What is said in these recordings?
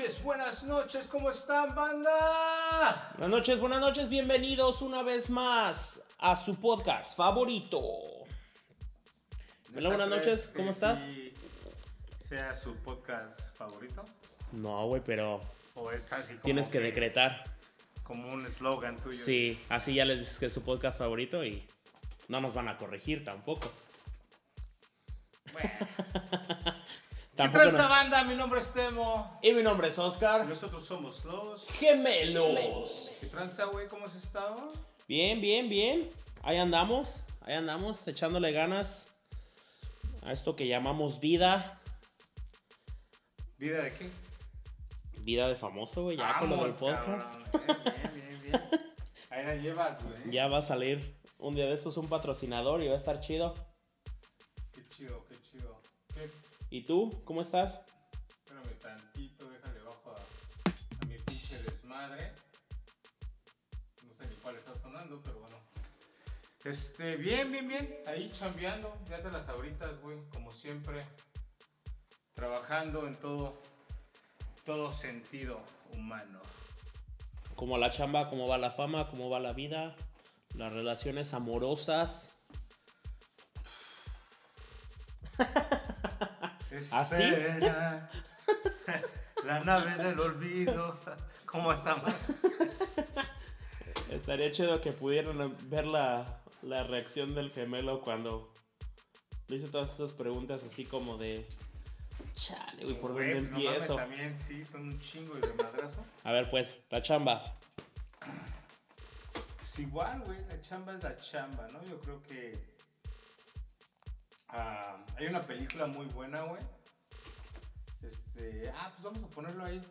Buenas noches, buenas noches, ¿cómo están, banda? Buenas noches, buenas noches, bienvenidos una vez más a su podcast favorito. Hola, buenas noches, ¿Crees ¿cómo que estás? sí sea su podcast favorito? No, güey, pero ¿O es así como tienes que decretar. Como un eslogan tuyo. Sí, así ya les dices que es su podcast favorito y no nos van a corregir tampoco. Bueno. ¿Qué tal esa no- banda? Mi nombre es Temo. Y mi nombre es Oscar. Nosotros somos los... Gemelos. ¿Qué tranza, güey? ¿Cómo has estado? Bien, bien, bien. Ahí andamos, ahí andamos, echándole ganas a esto que llamamos vida. ¿Vida de qué? Vida de famoso, güey, ya con lo del podcast. cabrón. Bien, bien, bien, bien. Ahí la llevas, güey. Ya va a salir un día de estos un patrocinador y va a estar chido. Qué chido. ¿Y tú? ¿Cómo estás? Espérame tantito, déjale bajo a, a mi pinche desmadre. No sé ni cuál está sonando, pero bueno. Este, bien, bien, bien. Ahí chambeando, ya de las ahoritas, güey, como siempre. Trabajando en todo, todo sentido humano. ¿Cómo la chamba? ¿Cómo va la fama? ¿Cómo va la vida? Las relaciones amorosas. ¿Así? Espera, la nave del olvido. ¿Cómo estamos? Estaría chido que pudieran ver la, la reacción del gemelo cuando le hice todas estas preguntas así como de... Chale, güey, ¿por dónde pues, no mames, empiezo? también, sí, son un chingo y de madrazo. A ver, pues, la chamba. Pues igual, güey, la chamba es la chamba, ¿no? Yo creo que ah, hay una película muy buena, güey. Este, ah, pues vamos a ponerlo ahí.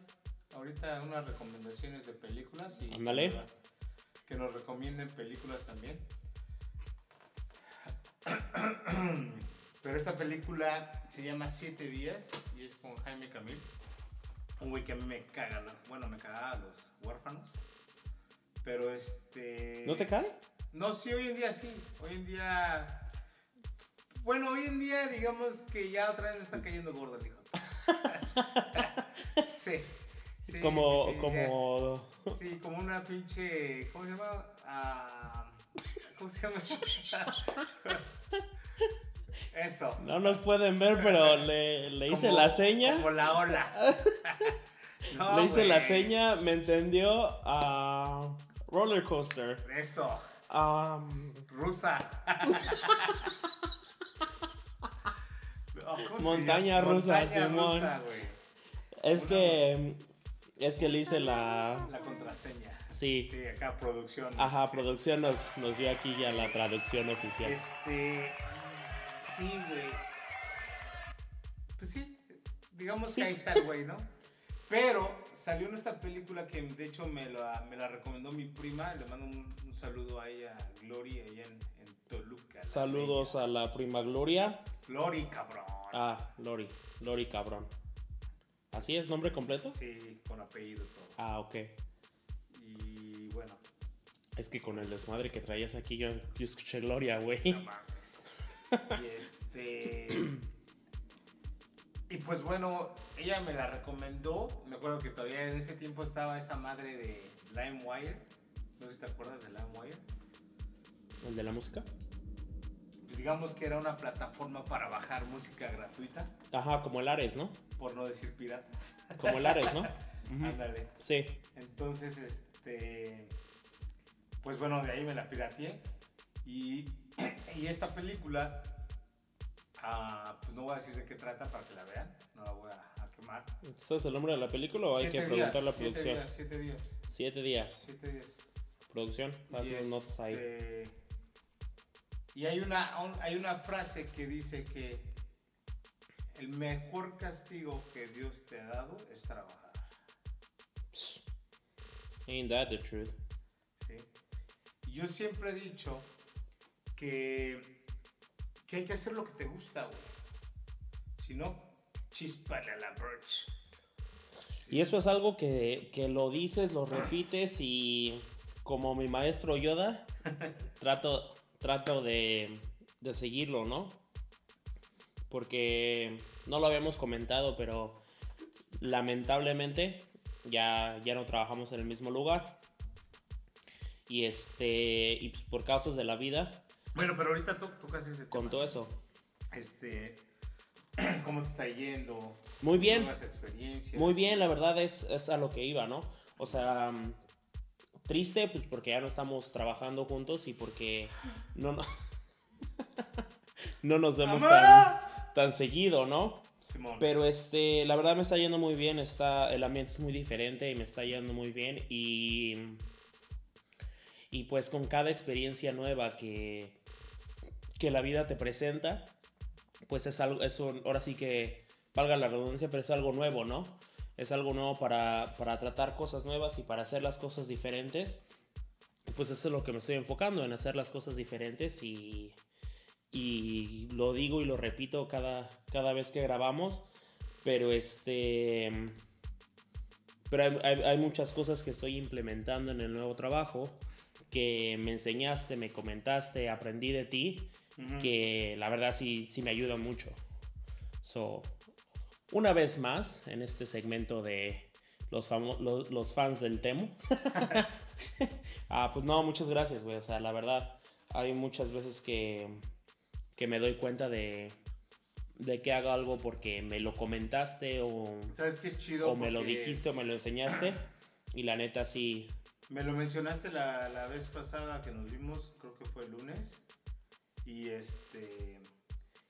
Ahorita unas recomendaciones de películas y Ándale. que, que nos recomienden películas también. Pero esta película se llama Siete días y es con Jaime Camil. Un güey que a mí me caga, ¿no? bueno, me cagaba a los huérfanos. Pero este. ¿No te cae? No, sí, hoy en día sí. Hoy en día. Bueno, hoy en día, digamos que ya otra vez me está cayendo gordo el hijo. sí. sí, como, sí, sí, como... ya. Sí, como una pinche. ¿Cómo se llama? Ah, ¿Cómo se llama eso? Eso. No nos pueden ver, pero le, le hice Como- la seña. Como la ola. No, le hice la seña, me entendió a roller coaster. Eso. Am, Rusa. Oh, ¿cómo se Montaña rusa, Montaña Simón. rusa, es que es que le hice la La contraseña. sí. Sí, acá producción. Ajá, producción nos, nos dio aquí ya la traducción oficial. Este. Sí, güey. Pues sí, digamos Sí. que ahí está el güey, ¿no? Pero salió en esta película que de hecho me la, me la recomendó mi prima. Le mando un, un saludo ahí a Gloria, allá en, en Toluca. Saludos a la prima Gloria. Glory, cabrón. Ah, Lori, Lori cabrón. ¿Así es nombre completo? Sí, con apellido todo. Ah, ok. Y bueno, Es que con el desmadre que traías aquí yo, yo escuché Gloria, güey. no mames. Y este. Y pues bueno, ella me la recomendó. Me acuerdo que todavía en ese tiempo estaba esa madre de LimeWire. No sé si te acuerdas de LimeWire. ¿El de la música? Pues digamos que era una plataforma para bajar música gratuita, Ajá, como el Ares, ¿no? por no decir piratas. Como el Ares, ¿no? Ándale. Sí. Entonces, este. Pues bueno, de ahí me la pirateé. Y, y esta película. ah, pues no voy a decir de qué trata para que la vean. No la voy a, a quemar. ¿Sabes el nombre de la película o hay Siete que preguntar la siete producción? días, siete días. Siete días. Siete días. Producción, haz Y unas notas ahí. Y hay una, un- hay una frase que dice que el mejor castigo que Dios te ha dado es trabajar. Ain't that the truth? ¿sí? Yo siempre he dicho que, que hay que hacer lo que te gusta, güey. Si no, chispale a la birch. Y eso es algo que, que lo dices, lo repites y como mi maestro Yoda, trato, trato de, de seguirlo, ¿no? Porque no lo habíamos comentado, pero lamentablemente ya, ya no trabajamos en el mismo lugar. Y este, y pues por causas de la vida, Bueno, pero ahorita casi ese con todo eso. Este, ¿cómo te está yendo? Muy bien. Nuevas experiencias. Muy bien, la verdad es, es a lo que iba, ¿no? O sea, triste pues porque ya no estamos trabajando juntos y porque no, no, no nos vemos tan, tan seguido, ¿no? Simón. Pero este, la verdad me está yendo muy bien, está, el ambiente es muy diferente y me está yendo muy bien y, y pues con cada experiencia nueva que, que la vida te presenta, pues es algo, es un- ahora sí que, valga la redundancia, pero es algo nuevo, ¿no? Es algo nuevo para, para tratar cosas nuevas y para hacer las cosas diferentes. Pues eso es lo que me estoy enfocando, en hacer las cosas diferentes y, y lo digo y lo repito cada, cada vez que grabamos, pero este... Pero hay, hay- hay muchas cosas que estoy implementando en el nuevo trabajo que me enseñaste, me comentaste, aprendí de ti, que la verdad sí, sí me ayuda mucho. So, una vez más, en este segmento de los, fans del Temo. ah, pues no, muchas gracias, güey. O sea, la verdad, hay muchas veces que, que me doy cuenta de, de que hago algo porque me lo comentaste o, ¿Sabes qué es chido? o me lo dijiste o me lo enseñaste. Y la neta sí, Me lo mencionaste la, la vez pasada que nos vimos, creo que fue el lunes. Y este.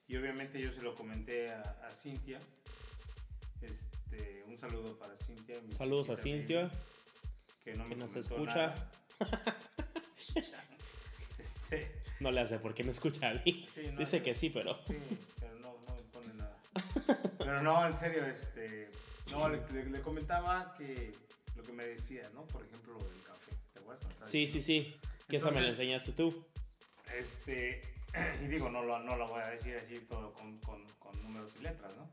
Y obviamente yo se lo comenté a, a Cintia. Este, un saludo para Cintia. mi saludos a Cintia. baby, que no que me nos escucha. este, No le hace porque no escucha a mí. Sí, no, Dice que sí, pero... sí, pero no, no me pone nada. Pero no, en serio, este. No, le, le- le comentaba que lo que me decía, ¿no? Por ejemplo, el café. Sí, sí, sí. Que esa me la enseñaste tú. Este, y digo, no lo, no lo voy a decir así todo con, con, con números y letras, ¿no?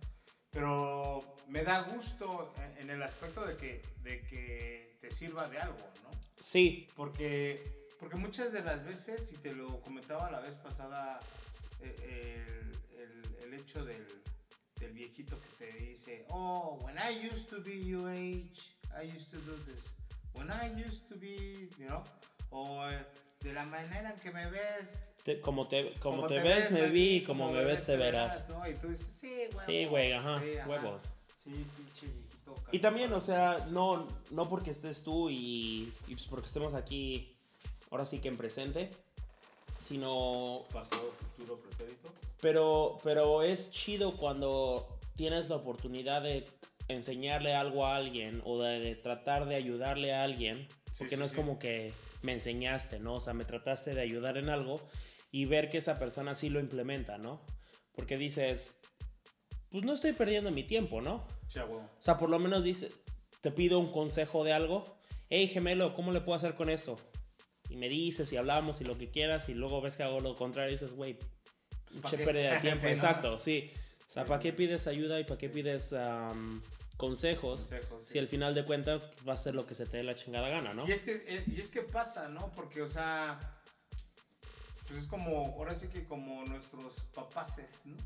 Pero me da gusto en- en el aspecto de que, de que te sirva de algo, ¿no? Sí, Porque, porque muchas de las veces, y te lo comentaba la vez pasada, eh, el, el, el hecho del, del viejito que te dice, oh, when I used to be your age, I used to do this. When I used to be, you know, o eh, de la manera en que me ves, te- como te, como te, ves, me vi, como me ves, te verás. ¿no? Y tú dices, sí, huevos. Sí, güey, ajá, sí, ajá. huevos. Sí, pinche viejito. Y también, o sea, no, no porque estés tú y, y pues porque estemos aquí, ahora sí que en presente, sino, Pasado, futuro, pretérito. pero, pero es chido cuando tienes la oportunidad de enseñarle algo a alguien o de, de tratar de ayudarle a alguien, Sí, porque sí, no es sí. como que me enseñaste, ¿no? O sea, me trataste de ayudar en algo y ver que esa persona sí lo implementa, ¿no? Porque dices, pues no estoy perdiendo mi tiempo, ¿no? Sí, a huevo. O sea, por lo menos dice, te pido un consejo de algo. Hey, gemelo, ¿cómo le puedo hacer con esto? Y me dices y hablamos y lo que quieras y luego ves que hago lo contrario y dices, güey, ¿pa' che qué? pérdida de tiempo. Sí, ¿no? Exacto, sí. O sea, ¿para qué pides ayuda y para qué pides am, consejos? Consejos, sí. Si al final de cuentas va a ser lo que se te dé la chingada gana, ¿no? Y es que, eh, y es que pasa, ¿no? Porque, o sea, pues es como, ahora sí que como nuestros papaces, ¿no?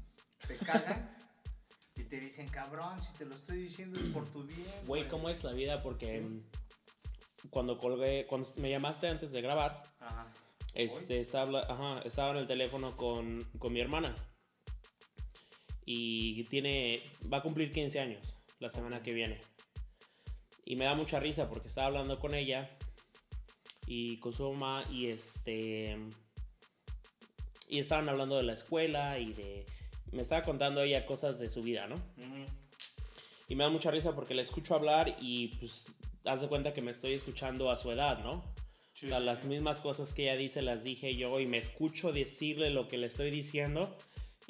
Te cagan y te dicen, cabrón, si te lo estoy diciendo es por tu bien. Güey, ¿cómo es la vida? Porque Sí. cuando colgué, cuando me llamaste antes de grabar, Ajá. Este, estaba, ajá, estaba en el teléfono con, con mi hermana. Y tiene, va a cumplir 15 años la semana que viene. Y me da mucha risa porque estaba hablando con ella y con su mamá y este... Y estaban hablando de la escuela y de... Me estaba contando ella cosas de su vida, ¿no? Ujú. Y me da mucha risa porque le escucho hablar y pues haz de cuenta que me estoy escuchando a su edad, ¿no? Sí, o sea, sí, las mismas cosas que ella dice las dije yo y me escucho decirle lo que le estoy diciendo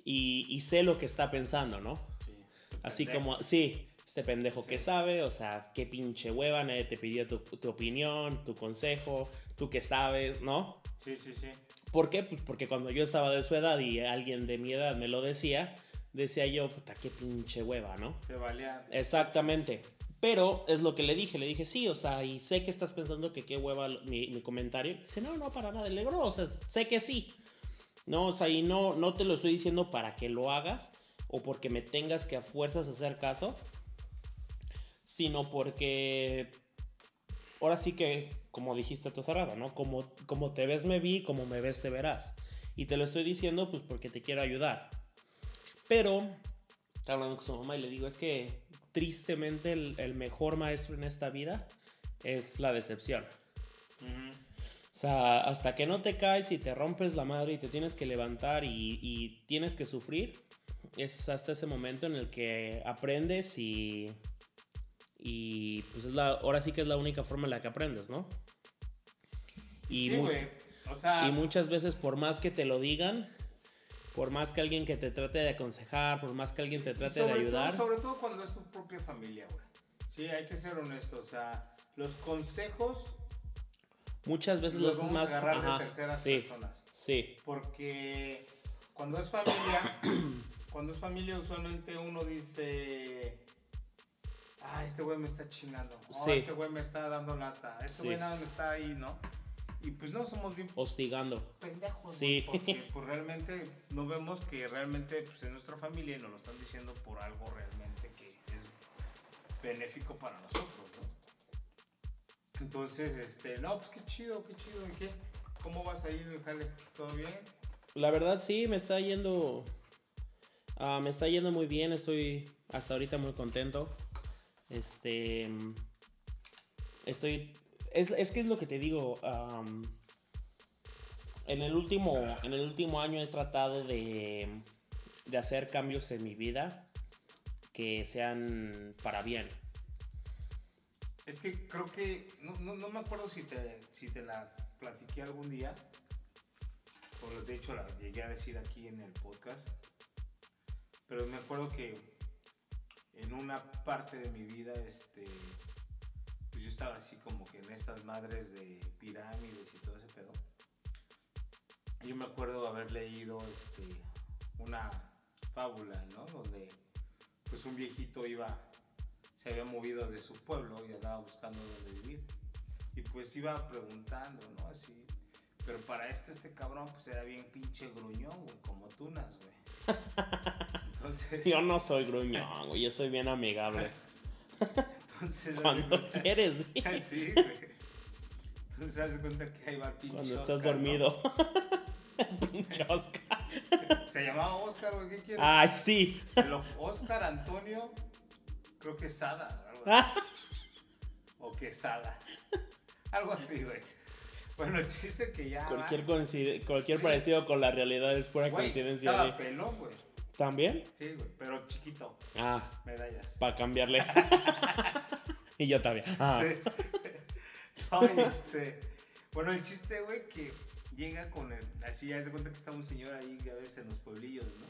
y, y sé lo que está pensando, ¿no? Sí, qué Así como, sí, este pendejo que sabe, o sea, qué pinche hueva, nadie te pidió tu, tu opinión, tu consejo, tú que sabes, ¿no? Sí, sí, sí. ¿Por qué? Pues porque cuando yo estaba de su edad y alguien de mi edad me lo decía, decía yo, puta, qué pinche hueva, ¿no? Te valía. Exactamente. Pero es lo que le dije, le dije, sí, o sea, y sé que estás pensando que qué hueva mi, mi comentario. Dice, no, no, para nada. Le o sea, sé que sí. No, o sea, y no, no te lo estoy diciendo para que lo hagas o porque me tengas que a fuerzas hacer caso. sino porque ahora sí que, como dijiste tú cerrado, ¿no? Como, como te ves me vi, como me ves te verás. Y te lo estoy diciendo pues porque te quiero ayudar. Pero, hablando con su mamá y le digo, es que tristemente el, el mejor maestro en esta vida es la decepción. O sea, hasta que no te caes y te rompes la madre y te tienes que levantar y, y tienes que sufrir, es hasta ese momento en el que aprendes y, y pues es la, ahora sí que es la única forma en la que aprendes, ¿no? Y, sí, mu- güey. O sea, y muchas veces por más que te lo digan, por más que alguien que te trate de aconsejar, por más que alguien te trate de ayudar, Todo, sobre todo cuando es tu propia familia, güey. Sí, hay que ser honesto. O sea, los consejos muchas veces los los vamos más... a agarrar ajá, de terceras sí, personas. sí, Porque cuando es familia, cuando es familia usualmente uno dice, ah, este güey me está chingando, oh, Sí. este güey me está dando lata, este Sí. güey nada me está ahí, ¿no? Y pues no somos bien hostigando. pendejos, Sí. porque pues realmente no vemos que realmente pues en nuestra familia nos lo están diciendo por algo realmente que es benéfico para nosotros, ¿no? Entonces, este, no, pues qué chido, qué chido, ¿y qué? ¿Cómo vas a ir en jale? ¿Todo bien? La verdad sí, me está yendo. ah, me está yendo muy bien, estoy hasta ahorita muy contento. Este. Estoy. Es, es que es lo que te digo. en, el último, en el último año he tratado de, de hacer cambios en mi vida que sean para bien. Es que creo que, no, no, me acuerdo si te, si te la platiqué algún día, de hecho la llegué a decir aquí en el podcast, pero me acuerdo que en una parte de mi vida, este, pues yo estaba así como que en estas madres de pirámides y todo ese pedo. Yo me acuerdo haber leído este, una fábula, ¿no? Donde pues un viejito iba se había movido de su pueblo y andaba buscando dónde vivir. Y pues iba preguntando, ¿no? Así. Pero para esto este cabrón pues era bien pinche gruñón, güey, como tunas, güey. Entonces, Yo no soy gruñón, güey, yo soy bien amigable. entonces Cuando quieres, güey. Sí, güey. Entonces haz cuenta que ahí va pinche Cuando estás Oscar, ¿no? dormido. Pinche Oscar. Se llamaba Oscar, güey, ¿qué quieres? Ay, sí. Oscar Antonio, creo que Sada. Ah, O Quesada. Algo así, güey. Bueno, el chiste que ya. Cualquier, cualquier Sí. parecido con la realidad es pura Güey, coincidencia. Estaba de- pelón, güey. ¿También? Sí, güey, pero chiquito. Ah, Medallas. para cambiarle. y yo también. Ah, este. Bueno, el chiste, güey, que llega con el. Así, ya de cuenta que estaba un señor ahí, a veces en los pueblillos, ¿no?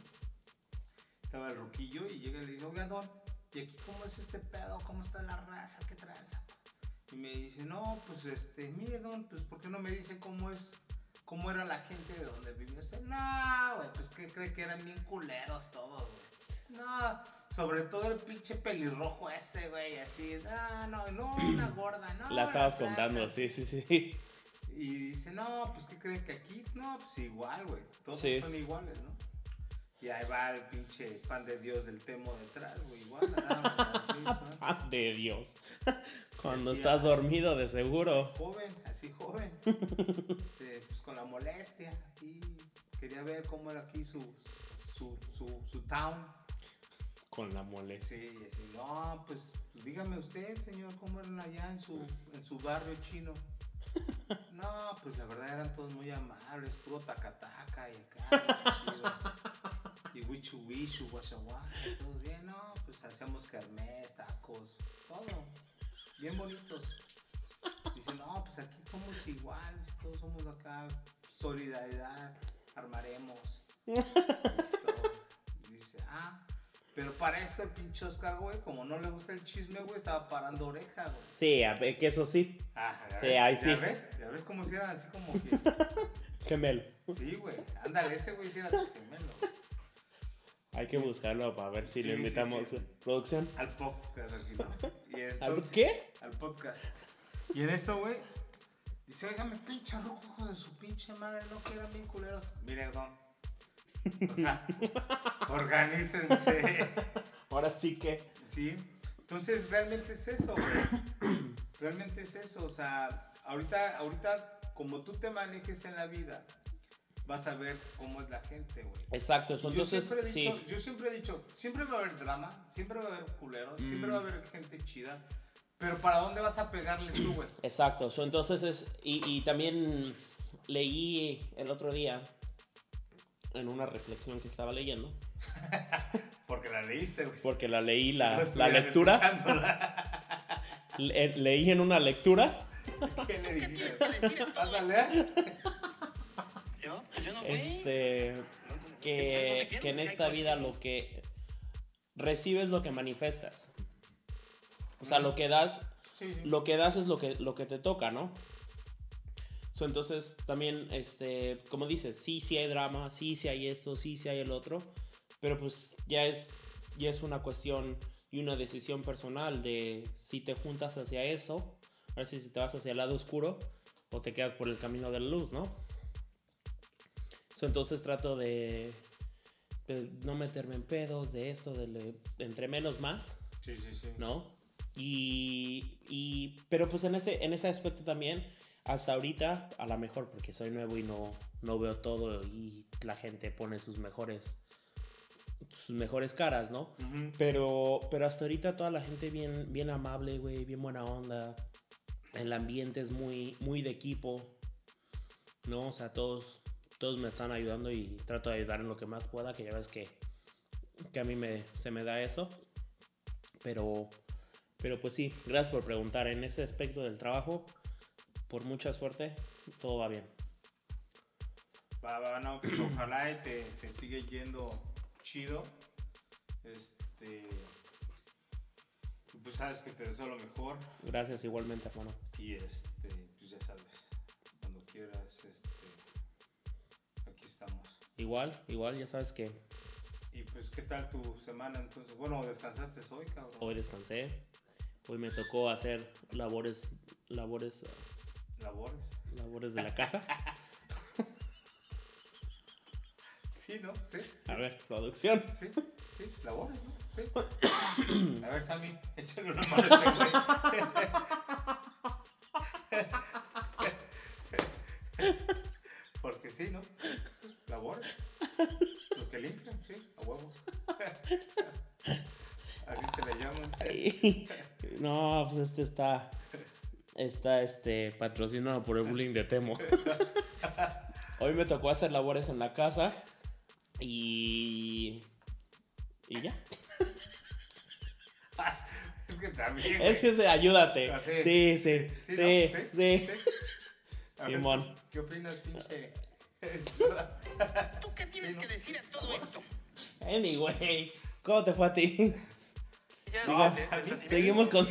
Estaba el ruquillo y llega y le dice, oiga, don, ¿y aquí cómo es este pedo? ¿Cómo está la raza? ¿Qué tranza? Y me dice, no, pues este, mire, don, pues ¿por qué no me dice cómo es? ¿Cómo era la gente de donde vivía usted? No, güey, pues que cree que eran bien culeros todos, güey. No, sobre todo el pinche pelirrojo ese, güey, así. No, no, no, una gorda, no. la estabas flaca". contando, sí, sí, sí. Y dice, no, pues ¿qué creen que aquí? No, pues igual, güey. Todos Sí. son iguales, ¿no? Y ahí va el pinche pan de Dios del Temo detrás, güey. Igual. Ah, de Dios. Cuando Así estás dormido, de seguro. Joven, así joven. Este, pues con la molestia. Y quería ver cómo era aquí su, su, su, su town. Con la molestia. Sí, y así, no, pues, dígame usted, señor, cómo eran allá en su, en su barrio chino. No, pues la verdad eran todos muy amables, puro tacataca y acá. Y wichu wichu, todos bien, no, pues hacíamos kermés, tacos, todo, bien bonitos. Dice, no, pues aquí somos iguales, todos somos acá, solidaridad, armaremos. Todo. Dice, ah, pero para esto el pinche Oscar, güey, como no le gusta el chisme, güey, estaba parando oreja, güey. Sí, a ver, que eso sí. Ah, ya Sí, ves, ahí ya sí. ves, ya ves cómo si eran así como que, Gemelo. sí, güey, ándale, ese güey sí era gemelo. Hay que buscarlo para ver si Sí, le sí, invitamos. sí. ¿Producción? Al podcast ¿Al entonces- qué? Al podcast. Y en eso, güey, dice, oígame, pinche ruco, hijo de su pinche madre, no que eran bien culeros. Mire, don. O sea, organícense. Ahora sí que. Sí. Entonces, realmente es eso, güey. Realmente es eso. O sea, ahorita, ahorita, como tú te manejes en la vida, vas a ver cómo es la gente, güey. Exacto, eso Y yo entonces, siempre he sí. dicho- Yo siempre he dicho, siempre va a haber drama, siempre va a haber culeros, siempre Mm. va a haber gente chida. Pero ¿para dónde vas a pegarle tú, güey? Exacto, so, entonces es, y, y también leí el otro día en una reflexión que estaba leyendo, Porque la leíste, güey. porque la leí Si la, no la lectura, le- leí en una lectura, ¿Qué le dijiste? ¿Vas a leer? No fui. este, que, que en esta vida lo que recibes lo que manifestas. O sea, lo que das, lo que das es lo que, lo que te toca, ¿no? So, entonces, también, este, como dices, sí, sí hay drama, sí, sí hay esto, sí, sí hay el otro, pero pues ya es, ya es una cuestión y una decisión personal de si te juntas hacia eso, a ver si te vas hacia el lado oscuro o te quedas por el camino de la luz, ¿no? So, entonces trato de, de no meterme en pedos, de esto, de le- entre menos más. Sí, sí, sí. ¿no? Y, y- pero pues en ese, en ese aspecto también, hasta ahorita, a lo mejor porque soy nuevo y no, no veo todo y la gente pone sus mejores, sus mejores caras, ¿no? Pero, pero hasta ahorita toda la gente bien, bien amable, güey, bien buena onda. El ambiente es muy, muy de equipo, ¿no? O sea, todos, todos me están ayudando y trato de ayudar en lo que más pueda, que ya ves que, que a mí me, se me da eso. Pero, pero pues sí, gracias por preguntar. En ese aspecto del trabajo, por mucha suerte, todo va bien. Va, va, no, pues ojalá y te, te sigue yendo chido. Este. Pues sabes que te deseo lo mejor. Gracias igualmente, hermano. Y este, pues ya sabes, cuando quieras, este. Estamos. Igual, igual, ya sabes que Y pues, ¿qué tal tu semana entonces? Bueno, descansaste hoy, cabrón. hoy descansé. Hoy me tocó hacer labores, labores, ¿Labores? labores de la casa. Sí, ¿no? Sí. A ver, producción. Sí, sí, labores, ¿no? Sí. A ver, Sammy, échale una mano este. Porque sí, ¿no? Labores. Los que limpian, sí, a huevo. Así se le llaman. No, pues este está, está este, patrocinado por el bullying de Temo. Hoy me tocó hacer labores en la casa y... Y ya. Es que también. Es que se, ayúdate. Ah, sí. Sí, sí, Sí, sí, ¿no? sí. Simón. ¿Qué opinas, pinche? ¿Tú qué tienes Sí, ¿no? que decir a todo esto? Anyway, ¿cómo te fue a ti? Ya, Siga- no, te- te- te- seguimos con-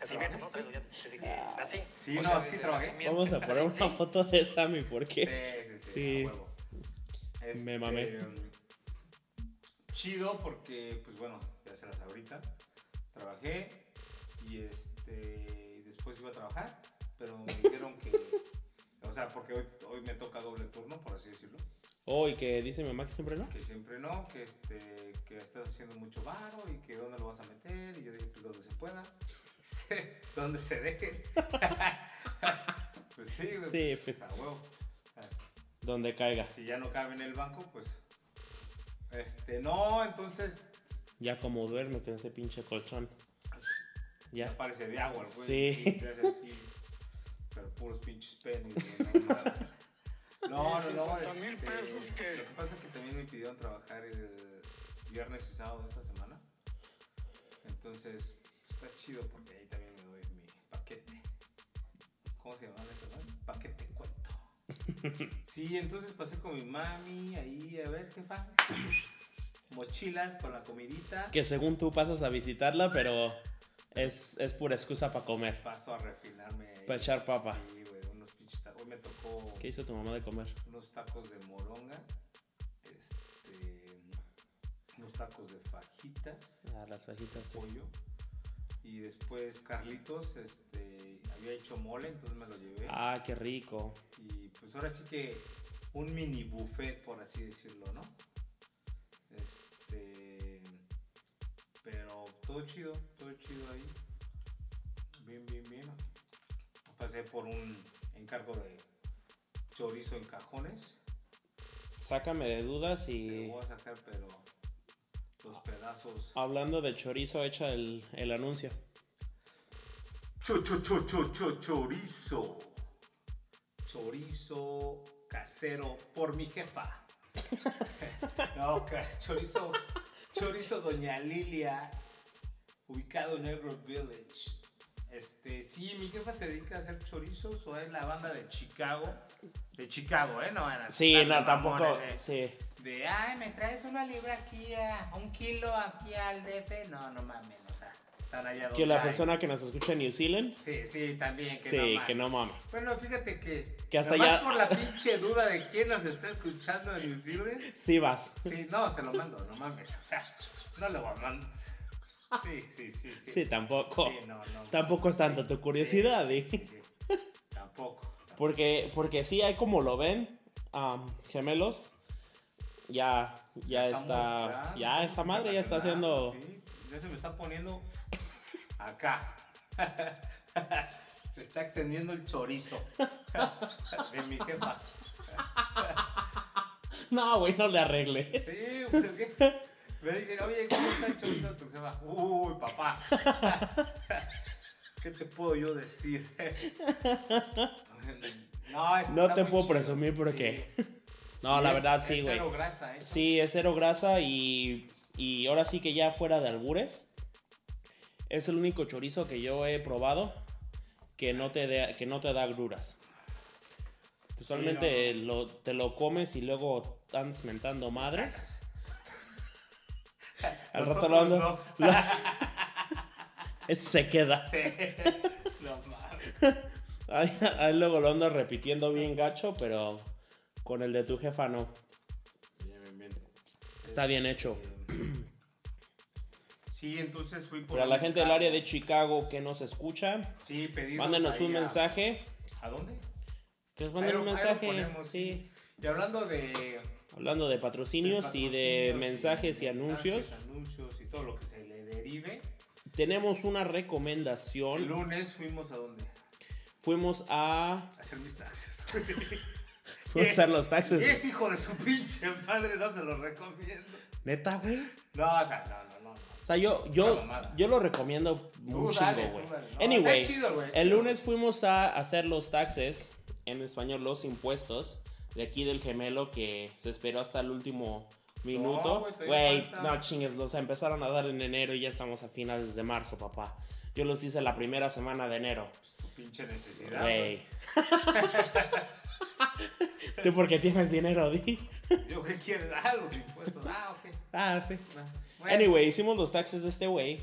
Así, ¿no? Así. Sí, no, así trabajé. Vamos a poner una foto de Sammy porque... Sí, sí, sí. A. Este, Me mamé. Chido porque, pues bueno, ya se las ahorita. Trabajé y este después iba a trabajar, pero me dijeron que, o sea, porque hoy, hoy me toca doble turno, por así decirlo, Oh, y que dice mi mamá que siempre no. que siempre no, que este que estás haciendo mucho varo y que dónde lo vas a meter y yo dije, pues donde se pueda, donde se deje. pues sí, güey. Sí, fi- A huevo. Ah, donde caiga. si ya no cabe en el banco, pues. Este, no, entonces. Ya como duermes en ese pinche colchón. Ya Ya. parece de agua, el güey. Sí. así, pero puros pinches penis, güey, no. No, no, no. Este, mil pesos, ¿qué? lo que pasa es que también me pidieron trabajar el viernes y sábado de esta semana. Entonces, pues, está chido porque ahí también me doy mi paquete. ¿Cómo se llama eso? no? Paquete cuento. Sí, entonces pasé con mi mami ahí, a ver, jefa. Mochilas con la comidita. Que según tú pasas a visitarla, pero es, es pura excusa para comer. Paso a refinarme. ahí. Pa' echar papa. Sí, güey, unos pinches tacos. Hoy me tocó ¿Qué hizo tu mamá de comer? unos tacos de moronga. Este. Unos tacos de fajitas. Ah, las fajitas. sí. pollo. Y después Carlitos este, había hecho mole, entonces me lo llevé. Ah, qué rico. Y pues ahora sí que un mini buffet, por así decirlo, ¿no? Este. Pero todo chido, todo chido ahí. Bien, bien, bien. Pasé por un encargo de chorizo en cajones. Sácame de dudas Te y voy a sacar, pero los pedazos. hablando de chorizo, echa el, el anuncio. Cho, cho, cho, cho, cho, chorizo. Chorizo casero por mi jefa. no, chorizo, chorizo Doña Lilia, ubicado en Negro Village. Este, sí, mi jefa se dedica a hacer chorizos o es la banda de Chicago. De Chicago, ¿eh? No van a Sí, no, tampoco. mamones, ¿eh? Sí. De, ay, me traes una libra aquí, a, un kilo aquí al DF. No, no mames, allá Que la hay. persona que nos escucha en New Zealand, Sí, sí, también. Que sí, no que no mames. Bueno, fíjate que. Que hasta ya- por la pinche duda de quién nos está escuchando en New Zealand. Sí vas. Sí, no, se lo mando, no mames. O sea, no lo voy a mandar. Sí, sí, sí. Sí, Sí, tampoco. Sí, no, no. Tampoco es tanta tu curiosidad, Sí, ¿eh? sí. Tampoco. tampoco. Porque, porque sí, hay como lo ven, gemelos. Ya, ya Estamos- está. Ya esta madre ya está haciendo. Ya se me está poniendo acá. Se está extendiendo el chorizo de mi jefa. No, güey, no le arregles. Sí, porque me dicen, oye, ¿cómo está el chorizo de tu jefa? Uy, papá. ¿Qué te puedo yo decir? No, es- No te puedo chido. presumir porque. Sí. No, Y la es- verdad es sí, güey. cero grasa, ¿eh? Sí, es cero grasa y, y ahora sí que ya fuera de albures. Es el único chorizo que yo he probado que no te, da- que no te da agruras. Usualmente Lo, te lo comes y luego andas mentando madres. Al rato lo andas. no. lo- Ese se queda. Sí. No mames. Ahí, ahí luego lo andas repitiendo bien gacho, pero con el de tu jefa no. Bien, bien, bien. Está bien hecho. Sí, entonces fui por. Para la gente del área de Chicago que nos escucha, Sí, pedidos. mándenos un a- mensaje. ¿A dónde? Que nos manden un mensaje. ponemos, sí. Y hablando de. Hablando de patrocinios y de mensajes y, mensajes, anuncios, anuncios y todo lo que se le derive. tenemos una El recomendación. lunes fuimos a dónde? Fuimos a, A hacer mis taxes. fuimos a hacer los taxes. es hijo de su pinche madre, no se lo recomiendo. Neta, güey. No, o sea, no, no, no. no. O sea, yo, yo, yo lo recomiendo tú güey. No, Anyway, chido, güey, el chido. lunes fuimos a hacer los taxes, en español los impuestos, de aquí del gemelo que se esperó hasta el último minuto. güey, falta. no chingues, los empezaron a dar en enero y ya estamos a finales de marzo, papá. Yo los hice la primera semana de enero. Pinche necesidad. güey. Tú porque tienes dinero, di. Yo qué quieres, ah, los impuestos. Ah, ok. Ah, sí. Bueno, Anyway, hicimos los taxes de este güey.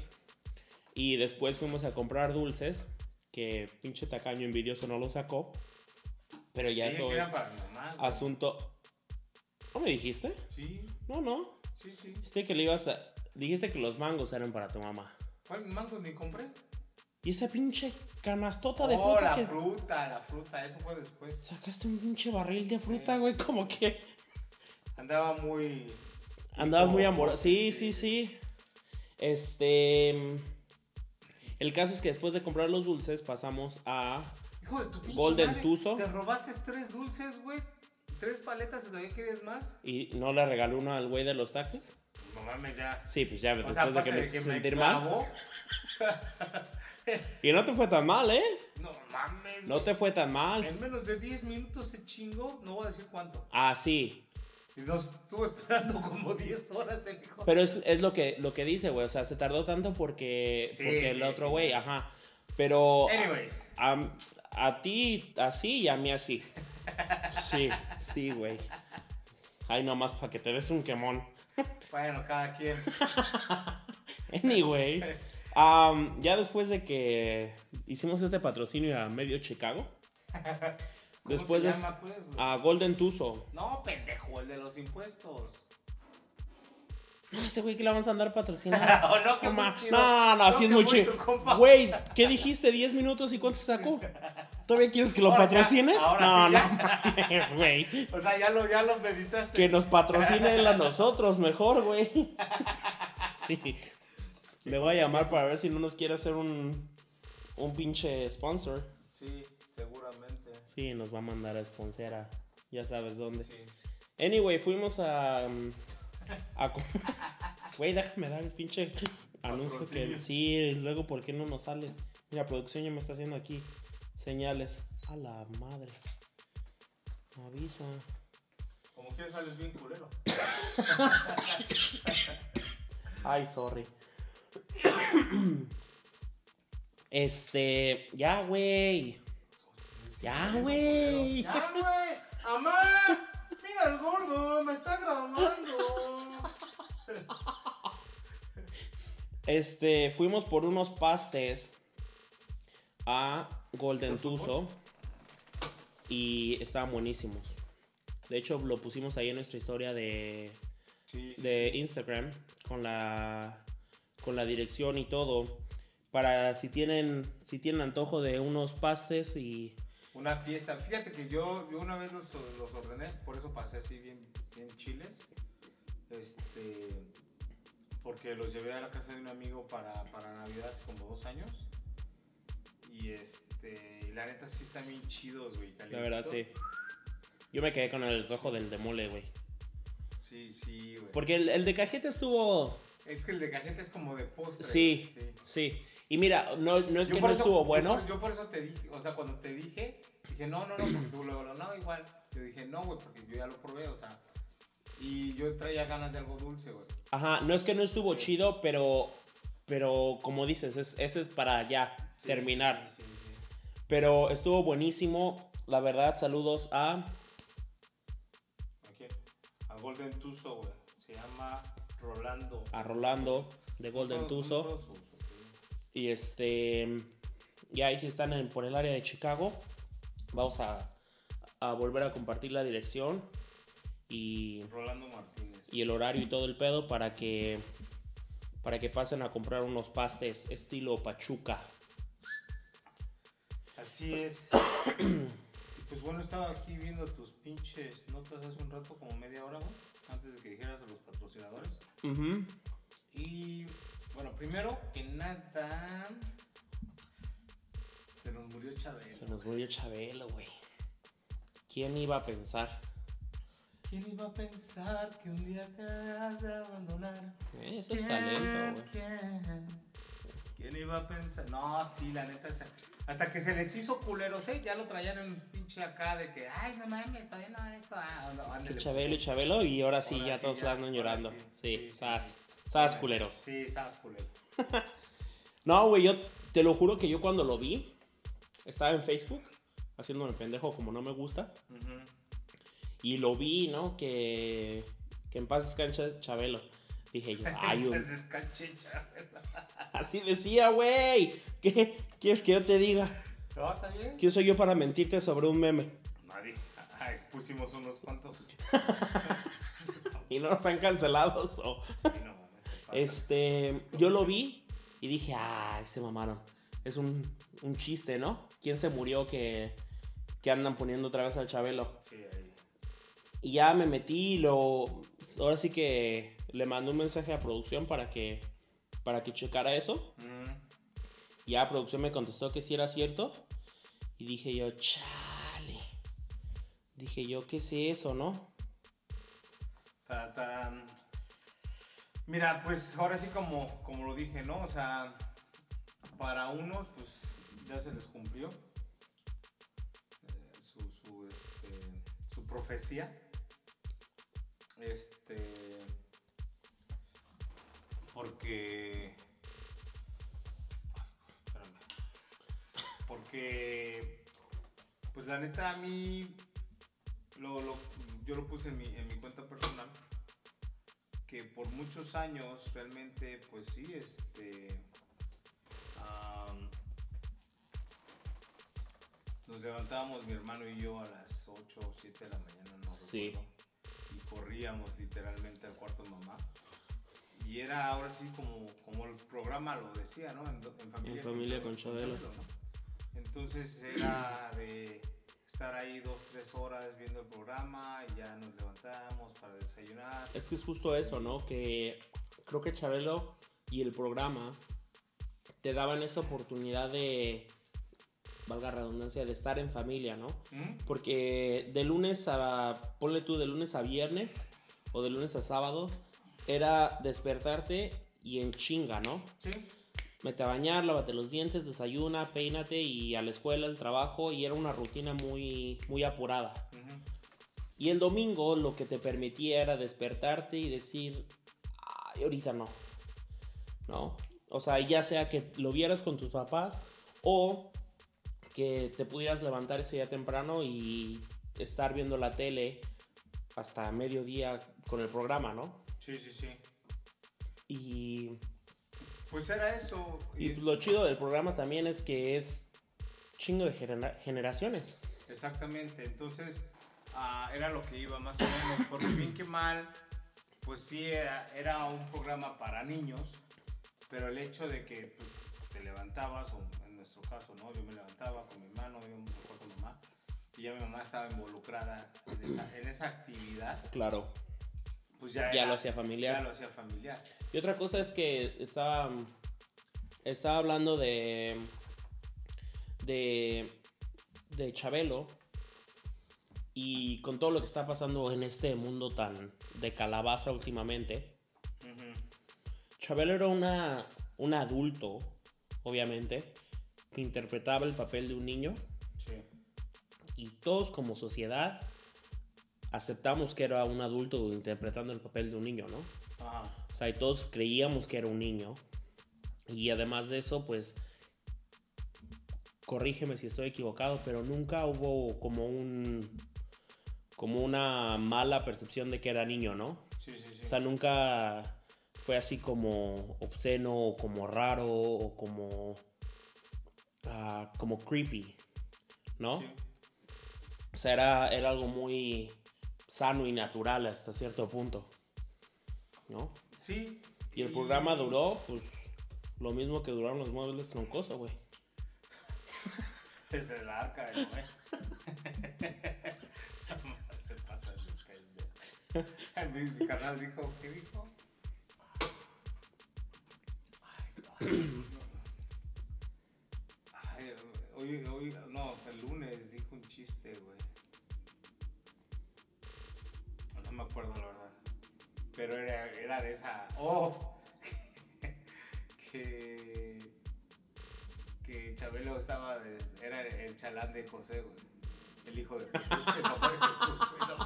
Y después fuimos a comprar dulces. Que pinche tacaño envidioso no lo sacó. Pero ya eso es asunto. ¿No me dijiste? Sí, No, no. sí, sí. Dijiste que le ibas a. Dijiste que los mangos eran para tu mamá. ¿Cuál mango ni compré? Y esa pinche canastota de oh, fruta la que. fruta, la fruta, eso fue después. Sacaste un pinche barril de fruta, Sí. güey. Como que. Andaba muy. Andabas muy amoroso. Sí, sí, sí. Este. El caso es que después de comprar los dulces pasamos a. Hijo de tu pinche Golden madre, Tuzo. Te robaste tres dulces, güey. Tres paletas y todavía querías más. ¿Y no le regaló uno al güey de los taxes? No mames, ya. Sí, pues ya, O después sea, de que me de que me mal. Y no te fue tan mal, ¿eh? No mames. No te fue tan mal. En menos de 10 minutos se chingó, no voy a decir cuánto. Ah, sí. Y nos estuvo esperando como 10 horas el hijo. Pero es, es lo, que, lo que dice, güey. O sea, se tardó tanto porque, Sí, porque el otro sí. güey, ajá. Pero Anyways, a, a ti así y a mí así. Sí, sí, güey. Ay, nomás para que te des un quemón. bueno, cada quien. Anyway, um, ya después de que hicimos este patrocinio a medio Chicago, ¿Cómo Después se de- llama, pues, a Golden Tuzo. No, pendejo, el de los impuestos. No, ese güey que le vamos a andar patrocinando. Oh, no, que No, muy chido. no, no, así es muy chido. Güey, ¿qué dijiste? ¿10 minutos y cuánto sacó? ¿Todavía quieres que lo Ahora ya, patrocine? ahora no, sí no mames, güey. O sea, ya lo, ya lo meditaste. Que nos patrocine él a nosotros mejor, güey. Sí. Le voy a llamar para ver si no nos quiere hacer un, un pinche sponsor. Sí, seguramente. Sí, nos va a mandar a sponsor a ya sabes dónde. Sí. Anyway, fuimos a. a Güey, déjame dar el pinche anuncio que. Sí, luego, ¿por qué no nos sale? Mira, producción ya me está haciendo aquí señales. A la madre. Avisa. Como quieras sales bien culero. Ay, sorry. Este. Ya, güey. Ya, güey. ¡Ya, güey! ¡Amá! ¡Mira el gordo! ¡Me está grabando! Este, fuimos por unos pastes a Golden ¿Por Tuso y estaban buenísimos. De hecho, lo pusimos ahí en nuestra historia de, Sí, sí, de Instagram con la con la dirección y todo para si tienen si tienen antojo de unos pastes y Una fiesta. Fíjate que yo, yo una vez los, los ordené, por eso pasé así bien, bien chiles. Este. Porque los llevé a la casa de un amigo para, para Navidad hace como dos años. Y este. Y la neta sí están bien chidos, güey. la verdad sí. Yo me quedé con el rojo del de mole, güey. Sí, sí, güey. Porque el, el de cajeta estuvo Es que el de cajeta es como de postre. Sí, sí. Y mira, no, no es Yo que por no eso- estuvo yo bueno. por- Yo por, eso te dije, o sea, cuando te dije, dije, no, no, no, porque tú luego, no, igual. Yo dije, no, güey, porque yo ya lo probé, o sea. Y yo traía ganas de algo dulce, güey. Ajá, no es que no estuvo Sí. chido, pero pero como dices, es, ese es para ya Sí, terminar. Sí, sí, sí, sí. Pero estuvo buenísimo. La verdad, saludos a Aquí, a Golden Tuso, güey. Se llama Rolando. a Rolando de Golden sus- Y este. Y ahí si están en- por el área de Chicago. Vamos a, a volver a compartir la dirección. Y, Rolando Martínez. y el horario y todo el pedo para que. Para que pasen a comprar unos pastes estilo Pachuca. Así es. Pues bueno, estaba aquí viendo tus pinches notas hace un rato, como media hora. Antes de que dijeras a los patrocinadores. Ujú. Y bueno, primero que nada, se nos murió Chabelo. Se nos murió Chabelo, güey. ¿Quién iba a pensar? ¿Quién iba a pensar que un día te has de abandonar? Eh, Eso es talento, güey. ¿Quién? ¿Quién iba a pensar? No, sí, la neta. Hasta que se les hizo culeros, ¿eh? Ya lo traían en pinche acá de que, ay, no mames, está viendo esto. Ah, no, Que Chabelo y Chabelo y ahora sí, Ahora ya sí, todos ya, andan llorando. sí, Sí, sas. sí. Sas culeros. Sí, sabes, culero. No, güey, yo te lo juro que yo cuando lo vi, estaba en Facebook, haciéndome pendejo como no me gusta. Y lo vi, ¿no? Que, que en paz descanse Chabelo. Dije yo, ay, un- así decía, güey. ¿Qué quieres que yo te diga? No, está bien. ¿Quién soy yo para mentirte sobre un meme? Nadie. Ah, expusimos unos cuantos. Y no nos han cancelado. so. Sí, no. Este, yo lo vi y dije, ay, se mamaron. Es un, un chiste, ¿no? ¿Quién se murió que, que andan poniendo otra vez al Chabelo? Sí, ahí. Y ya me metí y lo... Ahora sí que le mandé un mensaje a producción para que, para que checara eso. Mm. Ya producción me contestó que sí era cierto. Y dije yo, chale. Dije yo, ¿qué es eso, no? Ta- ta- Mira, pues ahora sí como, como lo dije, ¿no? O sea, para unos, pues ya se les cumplió eh, su, su, este, su profecía. Este. Porque. Espérame. Porque. Pues la neta, a mí. Lo, lo- yo lo puse en mi, en mi cuenta personal. Que por muchos años, realmente, pues sí, este. nos levantábamos mi hermano y yo a las 8 o 7 de la mañana, no Sí. recuerdo, y corríamos literalmente al cuarto de mamá. Y era ahora sí como, como el programa lo decía, ¿no? En, en familia, En familia con Chabelo. ¿no? Entonces era de estar ahí dos, tres horas viendo el programa y ya nos levantamos para desayunar. Es que es justo eso, ¿no? Que creo que Chabelo y el programa te daban esa oportunidad de, valga redundancia, de estar en familia, ¿no? ¿Mm? Porque de lunes a, ponle tú, de lunes a viernes o de lunes a sábado, era despertarte y en chinga, ¿no? Sí. Mete a bañar, lávate los dientes, desayuna, peínate y a la escuela, al trabajo, y era una rutina muy, muy apurada. Y el domingo lo que te permitía era despertarte y decir, ay, ahorita no. ¿No? O sea, ya sea que lo vieras con tus papás o que te pudieras levantar ese día temprano y estar viendo la tele hasta mediodía con el programa, ¿no? Sí, sí, sí. Y, Pues era eso. y lo chido del programa también es que es chingo de genera- generaciones. Exactamente, entonces ah, era lo que iba más o menos, porque bien que mal, pues sí, era, era un programa para niños, pero el hecho de que pues, te levantabas, o en nuestro caso, ¿no? Yo me levantaba con mi hermano, íbamos a jugar con mamá, y ya mi mamá estaba involucrada en esa, en esa actividad, Claro. Pues ya, Ya era- lo hacía familiar. Ya lo hacía familiar. Y otra cosa es que estaba, estaba hablando de, de, de Chabelo y con todo lo que está pasando en este mundo tan de calabaza últimamente. Chabelo era una, un adulto, obviamente, que interpretaba el papel de un niño Sí, y todos como sociedad aceptamos que era un adulto interpretando el papel de un niño, ¿no? ajá, O sea, y todos creíamos que era un niño. Y además de eso, pues, corrígeme si estoy equivocado, pero nunca hubo como un, como una mala percepción de que era niño, ¿no? sí, sí, sí. O sea, nunca fue así como obsceno o como raro o como, ah, como creepy, ¿no? Sí. O sea, era, era algo muy sano y natural hasta cierto punto, ¿no? Sí, Y el programa duró, pues, lo mismo que duraron los muebles troncoso, güey. Desde el arca Noé. Se pasa. Mi canal dijo, ¿qué dijo? Ay, hoy, hoy, no, el lunes dijo un chiste, güey. Me acuerdo la verdad. Pero era, era de esa. ¡Oh! que que Chabelo estaba de- era el chalán de José, güey. El hijo de Jesús, el papá de Jesús, güey. No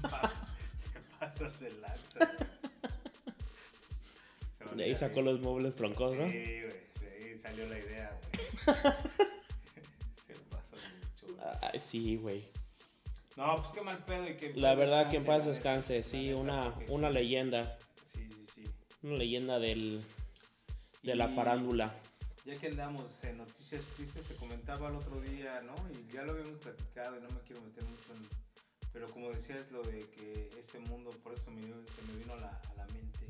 mames. Se pasan de lanza. De ahí sacó los muebles troncosos, Sí, ¿no? güey. De ahí salió la idea, güey. Se pasó mucho, güey. Ay, sí, güey. No, pues qué mal pedo y que. La verdad que en paz descanse, sí, una, una sí. leyenda. Sí, sí, sí. Una leyenda del, de la farándula. Ya que andamos en noticias tristes, te comentaba el otro día, ¿no? Y ya lo habíamos platicado y no me quiero meter mucho en... Pero como decías, lo de que este mundo, por eso me, se me vino a la, a la mente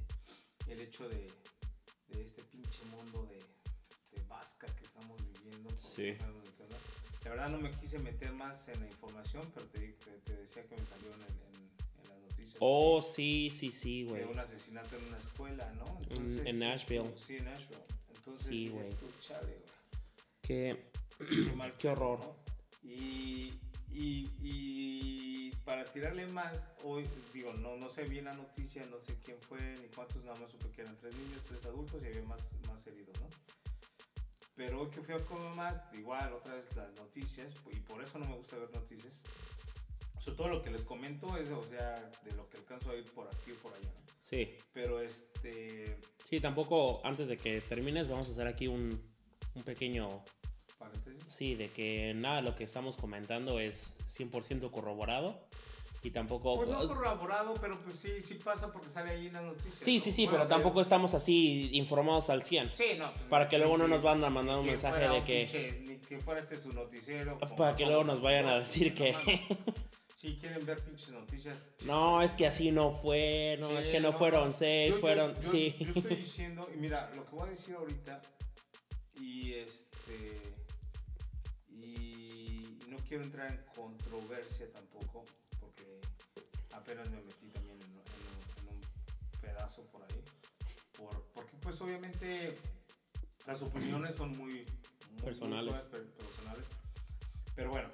el hecho de, de este pinche mundo de, de vasca que estamos viviendo. Sí. no qué. La verdad no me quise meter más en la información, pero te, te, te decía que me salió en, en- en las noticias. Oh, sí, sí, sí, güey. un asesinato en una escuela, ¿no? En- en Nashville. Sí, en Nashville. Entonces, Sí, güey. tú, chale, güey. Que, Qué, mal Qué horror. ¿no? Y, y, y para tirarle más, hoy, digo, no, no sé bien la noticia, no sé quién fue ni cuántos, nada más supe que eran tres niños, tres adultos y había más, más heridos, ¿no? Pero hoy que fui a comer más, igual, otra vez las noticias, y por eso no me gusta ver noticias. Sobre todo lo que les comento es, o sea, de lo que alcanzo a ir por aquí o por allá, ¿no? sí. Pero este, Sí, tampoco, antes de que termines, vamos a hacer aquí un, un pequeño... paréntesis. Sí, de que nada lo que estamos comentando es 100% corroborado. Y tampoco... Pues no corroborado, pero pues sí, sí pasa porque sale ahí en las noticias. sí, ¿no? sí, sí, Bueno, pero o sea, tampoco estamos así informados al 100. Sí, no. pues, Para que luego no nos van a mandar un mensaje de que... pinche- ni que fuera este su noticiero. Para que luego nos vayan a decir que... Sí, quieren ver pinches noticias. No, es que así no fue, no, Sí, es que no, fueron seis, Yo- fueron... yo- sí. Yo estoy diciendo, y mira, lo que voy a decir ahorita, y este. Y no quiero entrar en controversia tampoco, apenas me metí también en, en un- en un pedazo por ahí. por, porque pues obviamente las opiniones son muy, muy- muy Personales. per- personales. Pero bueno,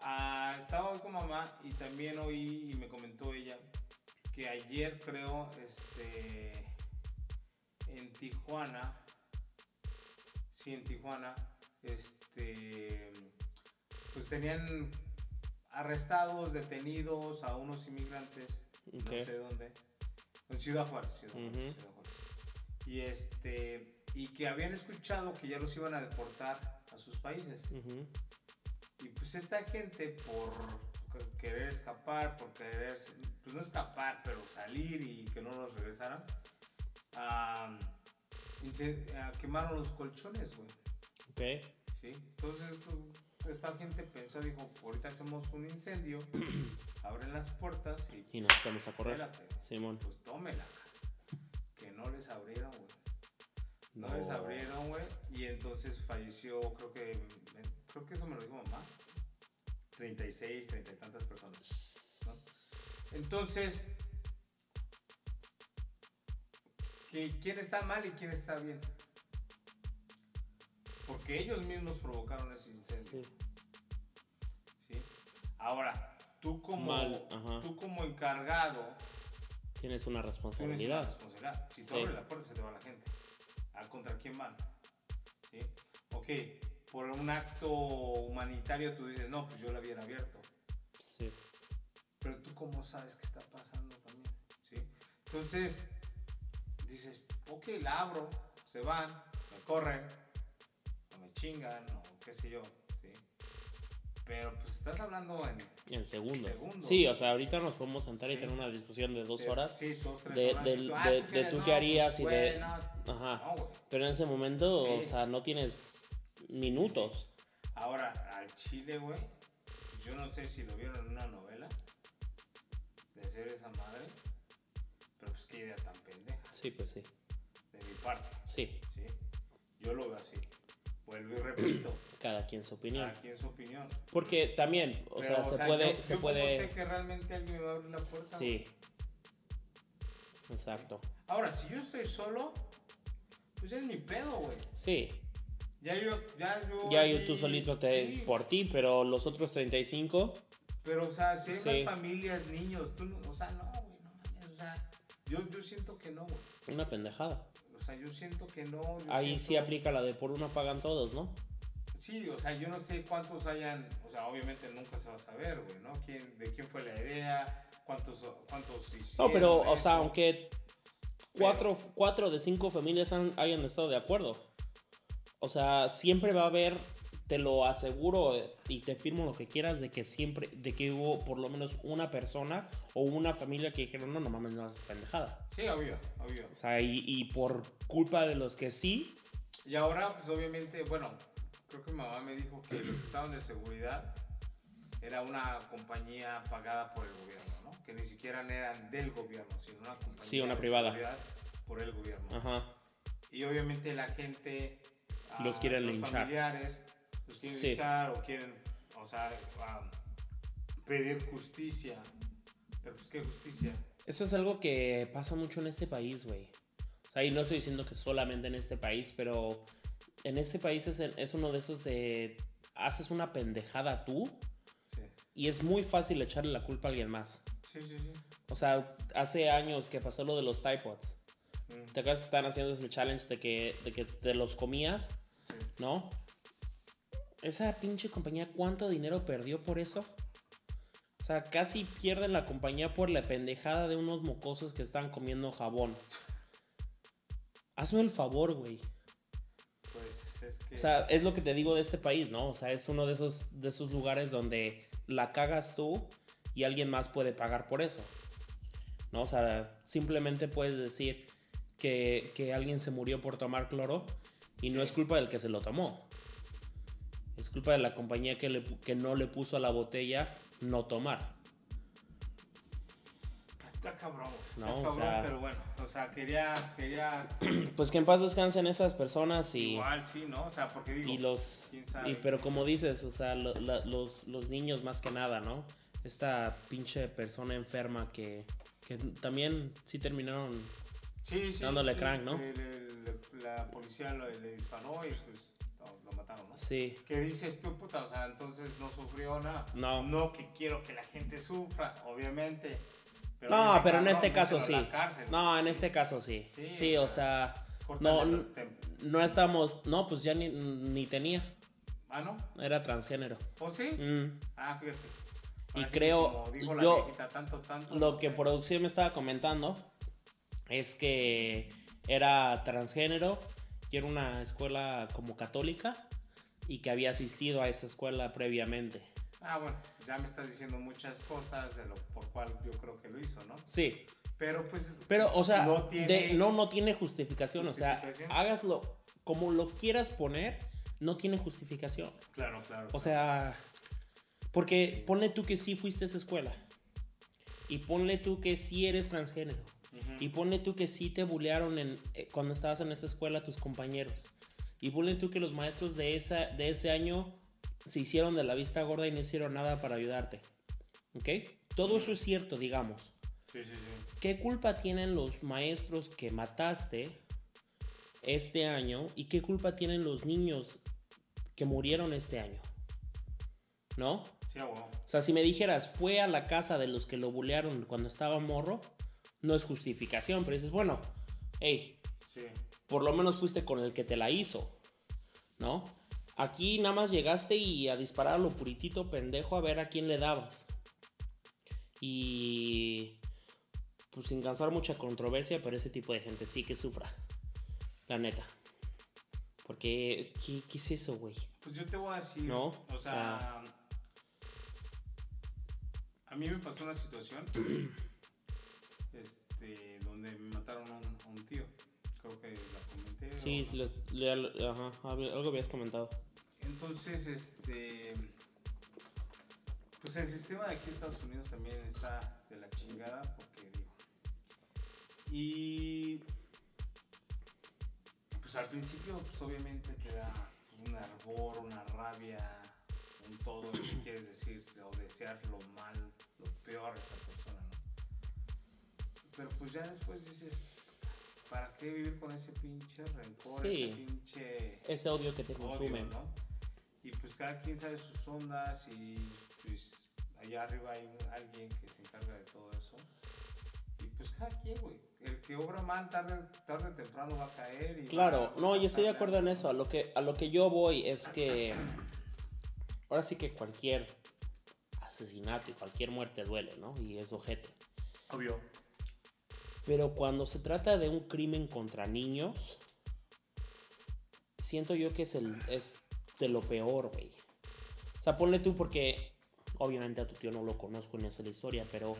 ah, estaba hoy con mamá y también oí y me comentó ella que ayer creo este en Tijuana sí en Tijuana este pues tenían arrestados detenidos a unos inmigrantes no sé dónde en Ciudad Juárez, Ciudad. Ciudad Juárez. y este y que habían escuchado que ya los iban a deportar a sus países y pues esta gente por que- querer escapar, por querer, pues no escapar, pero salir y que no los regresaran, ah, quemaron los colchones, güey. Ok. ¿sí? Entonces pues, esta gente pensó, dijo, ahorita hacemos un incendio, abren las puertas y Y nos vamos a correr. espérate, Simón. pues tómela. Que no les abrieron, güey. No, No. les abrieron, güey. Y entonces falleció, creo que, creo que eso me lo dijo mamá. 36, 30 y tantas personas. ¿no? Entonces, ¿qué- ¿quién está mal y quién está bien? Porque ellos mismos provocaron ese incendio. Sí. ¿sí? Ahora, tú como, Mal, tú como encargado, Tienes una tienes una responsabilidad. responsabilidad. Si Sí. tú abres la puerta, se te va la gente. ¿A contra quién van? ¿Sí? Ok, por un acto humanitario tú dices, no, pues yo la hubiera abierto. Sí. Pero tú cómo sabes qué está pasando también, ¿sí? Entonces, dices, ok, la abro, se van, me corren, chingan, o qué sé yo, ¿sí? Pero pues estás hablando en... En segundos. Segundos. Sí, o sea, ahorita nos podemos sentar y Sí. tener una discusión de dos de- horas. Sí, dos, tres de- horas. del- y ah, de- ¿tú de tú No, qué harías pues, y de- no, Ajá. no. Pero en ese momento, o Sí. sea, no tienes minutos. Ahora, al chile, güey, yo no sé si lo vieron en una novela de hacer esa madre, pero pues qué idea tan pendeja Sí, pues sí. de mi parte, Sí, ¿sí? Yo lo veo así. Vuelvo y repito, cada quien su opinión. aquí en su opinión. Porque también, o Pero, sea, se puede, yo, se yo puede. sé que realmente alguien me va a abrir la puerta. Sí. Exacto. Ahora, si yo estoy solo, pues es mi pedo, güey. Sí. Ya yo, ya yo. Ya yo tú solito te sí, por ti, pero los otros 35, Pero, o sea, si hay Sí. más familias, niños, tú no, o sea, no, güey, no mames, o sea, yo, yo siento que no, güey. una pendejada. O sea, yo siento que no. Ahí sí aplica la de por uno pagan todos, ¿no? Sí, o sea, yo no sé cuántos hayan, o sea, obviamente nunca se va a saber, güey, ¿no? ¿Quién, ¿De quién fue la idea? ¿Cuántos, cuántos No, hicieron pero, o sea, aunque cuatro, cuatro de cinco familias han- hayan estado de acuerdo. O sea, siempre va a haber, te lo aseguro y te firmo lo que quieras, de que siempre, de que hubo por lo menos una persona o una familia que dijeron, no, no mames, no haces pendejada. Sí, obvio, obvio. O sea, y, y por culpa de los que sí, Y ahora, pues obviamente, bueno, creo que mi mamá me dijo que los que estaban de seguridad era una compañía pagada por el gobierno, ¿no? Que ni siquiera eran del gobierno, sino una compañía Sí, una de privada. seguridad por el gobierno. ajá, Y obviamente la gente, ah, Los quieren los linchar. familiares, los quieren Sí. linchar o quieren, o sea, ah, pedir justicia. Pero pues qué justicia. Eso es algo que pasa mucho en este país, güey. O sea, y no estoy diciendo que solamente en este país, pero en este país es, es uno de esos de... Haces una pendejada tú Sí, y es muy fácil echarle la culpa a alguien más. sí, sí. sí. O sea, hace años que pasó lo de los Typods. Mm, ¿Te acuerdas que estaban haciendo ese challenge de que, de que te los comías? sí. ¿No? Esa pinche compañía, ¿cuánto dinero perdió por eso? O sea, casi pierden la compañía por la pendejada de unos mocosos que estaban comiendo jabón. Hazme el favor, güey. Pues es que... O sea, es lo que te digo de este país, ¿no? O sea, es uno de esos, de esos lugares donde la cagas tú y alguien más puede pagar por eso. ¿No? O sea, simplemente puedes decir que, que alguien se murió por tomar cloro y no es culpa del que se lo tomó. Es culpa de la compañía que, le que no le puso a la botella no tomar. Está cabrón. No, Está o cabrón, sea- pero bueno, o sea, quería, quería Pues que en paz descansen esas personas y... igual, sí, ¿no? O sea, porque digo, Y los. quién sabe. Y, pero como dices, o sea, lo- la- los, los niños más que nada, ¿no? Esta pinche persona enferma que, que también sí terminaron Sí, sí. dándole sí, crank, ¿no? el- el- la policía lo- le disparó y pues lo mataron, ¿no? Sí. ¿Qué dices tú, puta? O sea, entonces no sufrió nada. No. No que quiero que la gente sufra, obviamente. No, dime, pero en este caso sí. cárcel. No, en este caso sí. Sí, Sí, o sea, no, no estamos, no, pues ya ni, ni tenía, Ah, ¿no? era transgénero. ¿O sí? Mm. Ah, fíjate. Y Ahora creo- la yo- viejita, tanto, tanto, Lo no que sé. producción me estaba comentando es que era transgénero, que era una escuela como católica y que había asistido a esa escuela previamente. Ah, bueno, ya me estás diciendo muchas cosas de lo por cual yo creo que lo hizo, ¿no? Sí, Pero pues. pero o sea, no tiene. de- no, no tiene justificación, o sea, Justificación. hágaslo como lo quieras poner, no tiene justificación. Claro, claro. O sea, porque ponle tú que sí fuiste a esa escuela. Y ponle tú que sí eres transgénero. Y ponle tú que sí te bulearon en, eh, cuando estabas en esa escuela tus compañeros. Y ponle tú que los maestros de, esa, de ese año se hicieron de la vista gorda y no hicieron nada para ayudarte. ¿Ok? Todo eso es cierto, digamos. Sí, sí, sí. ¿Qué culpa tienen los maestros que mataste este año? ¿Y qué culpa tienen los niños que murieron este año? ¿No? Sí, huevo. O sea, si me dijeras, fue a la casa de los que lo bulearon cuando estaba morro, no es justificación, pero dices, bueno, hey, Sí. por lo menos fuiste con el que te la hizo, ¿no? Aquí nada más llegaste y a disparar a lo puritito pendejo a ver a quién le dabas. Y pues sin causar mucha controversia, pero ese tipo de gente sí que sufra. La neta. Porque, ¿qué, qué es eso, güey? Pues yo te voy a decir. No, O o sea. A mí me pasó una situación. Donde me mataron a un, a un tío. Creo que la comenté. Sí, o- les- le- ajá, algo habías comentado. Entonces, este. Pues el sistema de aquí en Estados Unidos también está de la chingada, porque digo. Y. Pues al principio, pues obviamente te da un ardor, una rabia, un todo lo que quieres decir o desear lo mal, lo peor a esa. Pero pues ya después dices, ¿para qué vivir con ese pinche rencor, Sí. ese pinche Ese odio que te odio, consume. ¿no? Y pues cada quien sabe sus ondas y pues allá arriba hay un- alguien que se encarga de todo eso. Y pues cada quien, güey. El que obra mal tarde, tarde o temprano va a caer. Y Claro, no, yo estoy de acuerdo en eso. A lo que, a lo que yo voy es que ahora sí que cualquier asesinato y cualquier muerte duele, ¿no? Y es ojete. Obvio. Pero cuando se trata de un crimen contra niños, siento yo que es, el, es de lo peor, güey. O sea, ponle tú porque obviamente a tu tío no lo conozco ni sé la historia, pero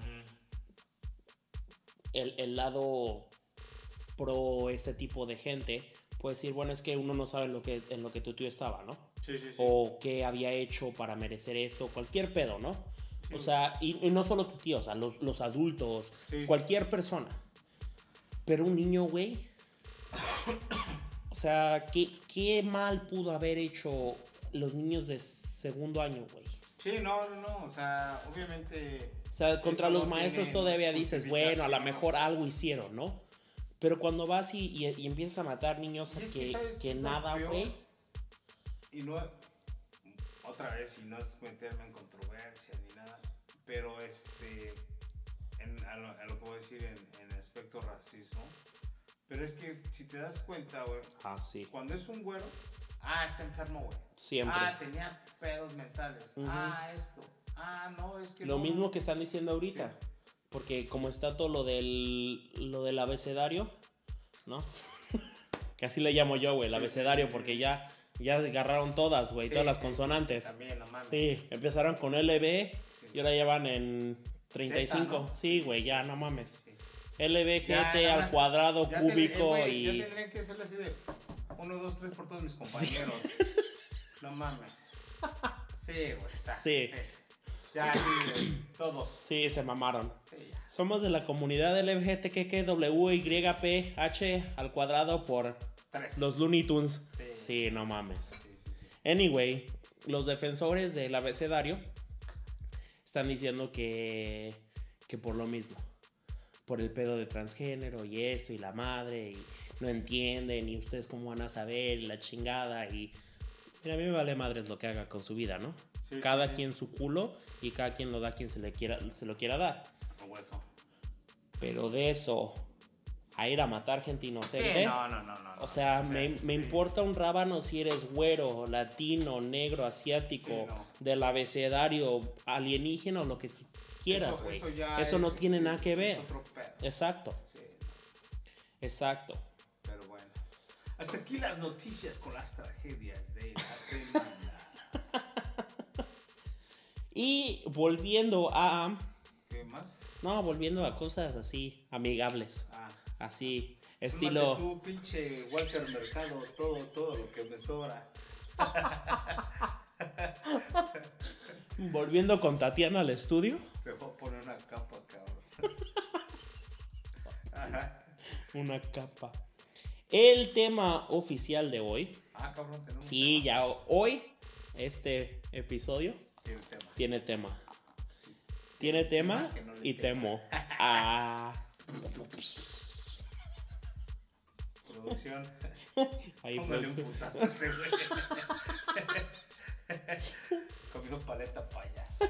el, el lado pro este tipo de gente puede decir, bueno, es que uno no sabe en lo que, en lo que tu tío estaba, ¿no? Sí, sí, sí. O qué había hecho para merecer esto, cualquier pedo, ¿no? Sí. O sea, y, y no solo tu tío, o sea, los, los adultos, Sí. cualquier persona. Pero un niño, güey. O sea, ¿qué, ¿qué mal pudo haber hecho los niños de segundo año, güey? Sí, no, no, no. O sea, obviamente. O sea, contra los no maestros todavía dices, bueno, a lo mejor algo hicieron, ¿no? Pero cuando vas y, y- y empiezas a matar niños es que, ¿sabes que nada, güey. Y no. Otra vez, y no es meterme en controversias ni nada. Pero este. En, a, lo, a lo que voy a decir en, en aspecto racismo. Pero es que si te das cuenta, güey. Ah, sí. Cuando es un güero. Ah, está enfermo, güey. Siempre. Ah, tenía pedos mentales. Ujú. Ah, esto. Ah, no, es que Lo no. mismo que están diciendo ahorita. Sí. Porque como está todo lo del, lo del abecedario, ¿no? que así le llamo yo, güey, el Sí, abecedario, sí, porque ya, ya agarraron todas, güey, todas las consonantes. También, no mames. Sí, empezaron con LB y ahora ya van en 35. Z, ¿no? Sí, güey, ya no mames. Sí. Ya, al más- cuadrado, Ya cúbico eh, güey, y... Ya tendrían que hacerle así de 1, 2, 3 por todos mis compañeros. No mames. Sí, güey. o sea, Sí. Ya, sí, todos. Sí, se mamaron. Sí, ya. Somos de la comunidad LGBTQWYPH al cuadrado por Tres. los Looney Tunes. Sí. Sí, no mames. Sí, sí, sí. Anyway, los defensores del abecedario están diciendo que, que por lo mismo. Por el pedo de transgénero y esto y la madre y no entienden y ustedes cómo van a saber y la chingada y mira, a mí me vale madres lo que haga con su vida, ¿no? Sí, cada sí, sí. quien su culo y cada quien lo da a quien se le quiera se lo quiera dar. Hueso. Pero de eso a ir a matar gente inocente. Sí, no, no, no, no. O sea, me, Sí, me sí. importa un rábano si eres güero, latino, negro, asiático, Sí, no. del abecedario, alienígena o lo que quieras, Eso- güey. Eso, Eso, ya no es- tiene nada que es ver. otro pedo. Exacto, Sí, exacto. pero bueno. Hasta aquí las noticias con las tragedias de la semana. Y volviendo a. ¿Qué más? No, volviendo a cosas así, amigables. Ah. Así, estilo. tú, pinche Walter Mercado, todo, todo lo que me sobra. Volviendo con Tatiana al estudio. Te voy a poner una capa, cabrón. Ajá. Una capa. El tema oficial de hoy. Ah, cabrón, tenemos Sí, tema. ya hoy, este episodio el tema. tiene tema. Sí. Tiene tema no y temo. Ah, Producción. ahí Póngale un putazo este güey. Comió paleta payaso.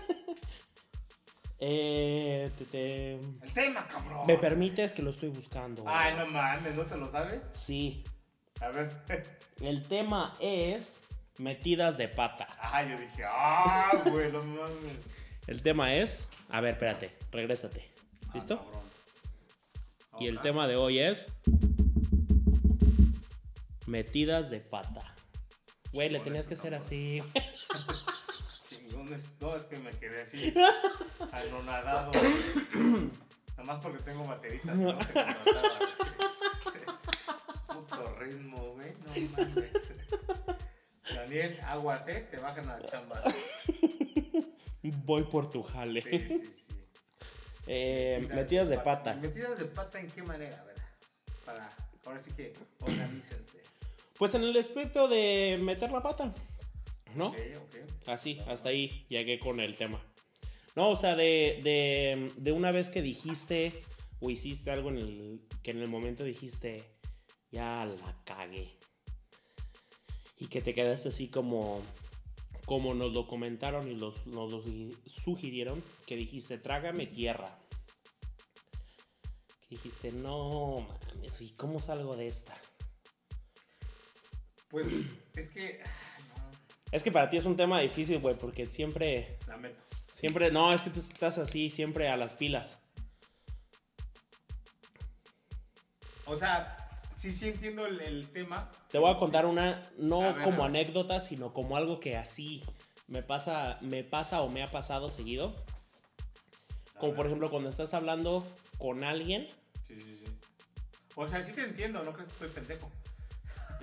Eh, te- te- El tema, cabrón. ¿Me permites que lo estoy buscando? güey? Ay, no mames, ¿no te lo sabes? Sí. A ver. El tema es metidas de pata. Ah, yo dije, ah, güey, no mames. El tema es. A ver, espérate, regrésate. Ah, ¿Listo? cabrón. Y el tema de hoy es. Metidas de pata. Güey, le tenías que ser cabrón. No, es que me quedé así, anonadado. Nada más porque tengo bateristas, no te contrataba. Puto ritmo, güey. No mames. Daniel, aguas, ¿eh? Te bajan a la chamba. Voy por tu jale. Sí, sí, sí. Eh, metidas de pata. ¿Metidas de pata en qué manera? A ver, para, ahora sí que organícense. Pues en el aspecto de meter la pata. ¿No? Ok, ok. Así, hasta ahí llegué con el tema. No, o sea, de, de, de una vez que dijiste o hiciste algo en el que en el momento dijiste, ya la cagué. Y que te quedaste así como, como nos lo comentaron y los, nos lo sugi- sugirieron, que dijiste, trágame tierra. Que dijiste, no mames, ¿y cómo salgo de esta? Pues es que. Es que para ti es un tema difícil, güey, porque siempre... lamento. Siempre, no, es que tú estás así, siempre a las pilas. O sea, sí, sí entiendo el, el tema. Te voy a contar una, no A ver, como a ver. anécdota, sino como algo que así me pasa, me pasa o me ha pasado seguido. Como por ejemplo cuando estás hablando con alguien, Sí, sí, sí. O sea, sí te entiendo, no crees que estoy pendejo.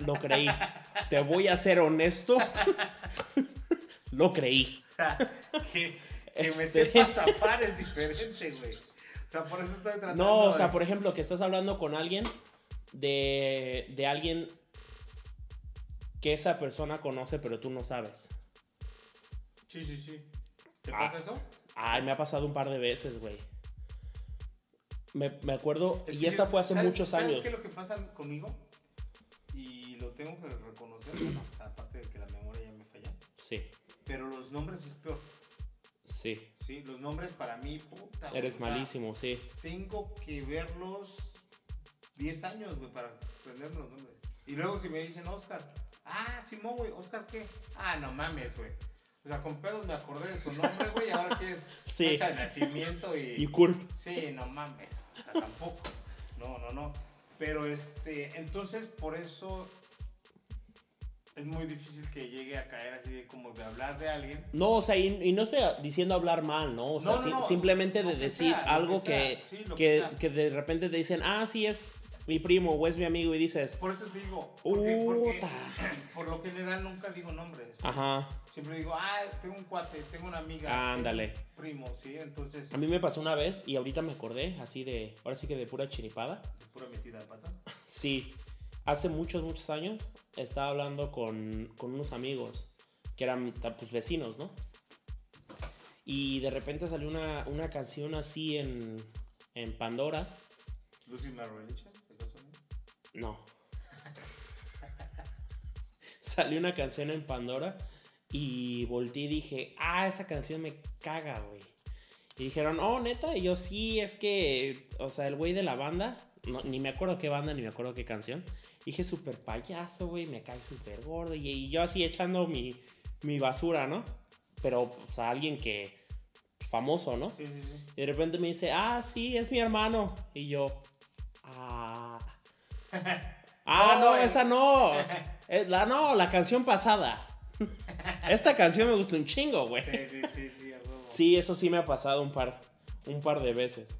Lo creí. Te voy a ser honesto, lo creí. que que me Este. sepa zafar es diferente, güey. O sea, por eso estoy tratando. No, o de- sea, por ejemplo, que estás hablando con alguien de, de alguien que esa persona conoce pero tú no sabes. Sí, sí, sí. ¿Te Ah. pasa eso? Ay, me ha pasado un par de veces, güey. Me, me acuerdo, Es y esta fue hace ¿sabes- muchos ¿sabes años. qué es lo que pasa conmigo? Y lo tengo que reconocer, bueno, o sea, aparte de que la memoria ya me falla. Sí, Pero los nombres es peor, sí. ¿sí? Los nombres para mí, puta. Eres o sea, malísimo, sí. Tengo que verlos 10 años, güey, para aprenderme los nombres. Y luego si me dicen Oscar, ah, Simón, güey, ¿Oscar qué? Ah, no mames, güey. O sea, con pedos me acordé de su nombre, güey, y ahora que es Sí. fecha de nacimiento y... Y Curp. Sí, no mames. O sea, tampoco. No, no, no. Pero este, entonces por eso es muy difícil que llegue a caer así de como de hablar de alguien. No, o sea, y, y no estoy diciendo hablar mal, ¿no? O sea, No, no, si- no. simplemente de decir sea, algo que que, sí, que, que de repente te dicen, ah, sí, es mi primo o es mi amigo, y dices, Por eso te digo, porque, porque por lo general nunca digo nombres. ajá. Siempre digo, ah, tengo un cuate, tengo una amiga. Ándale. Primo, sí, entonces. A mí me pasó una vez y ahorita me acordé, así de, ahora sí que de pura chiripada. Pura metida de pata. Sí, hace muchos, muchos años estaba hablando con, con unos amigos que eran pues vecinos, ¿no? Y de repente salió una, una canción así en, en Pandora. Lucy ¿de casualidad? No. Salió una canción en Pandora y volteé y dije, ah, esa canción me caga, güey. Y dijeron, oh, neta. Y yo, sí, es que, o sea, el güey de la banda, no, ni me acuerdo qué banda, ni me acuerdo qué canción. Dije, súper payaso, güey, me cae súper gordo. Y, y yo así echando mi, mi basura, ¿no? Pero, o sea, alguien que, famoso, ¿no? Sí, sí, sí. Y de repente me dice, ah, sí, es mi hermano. Y yo, ah. Ah, no, esa no. La, no, la canción pasada. Esta canción me gustó un chingo, güey. Sí, sí, sí, sí. Sí, eso sí me ha pasado un par, un par de veces.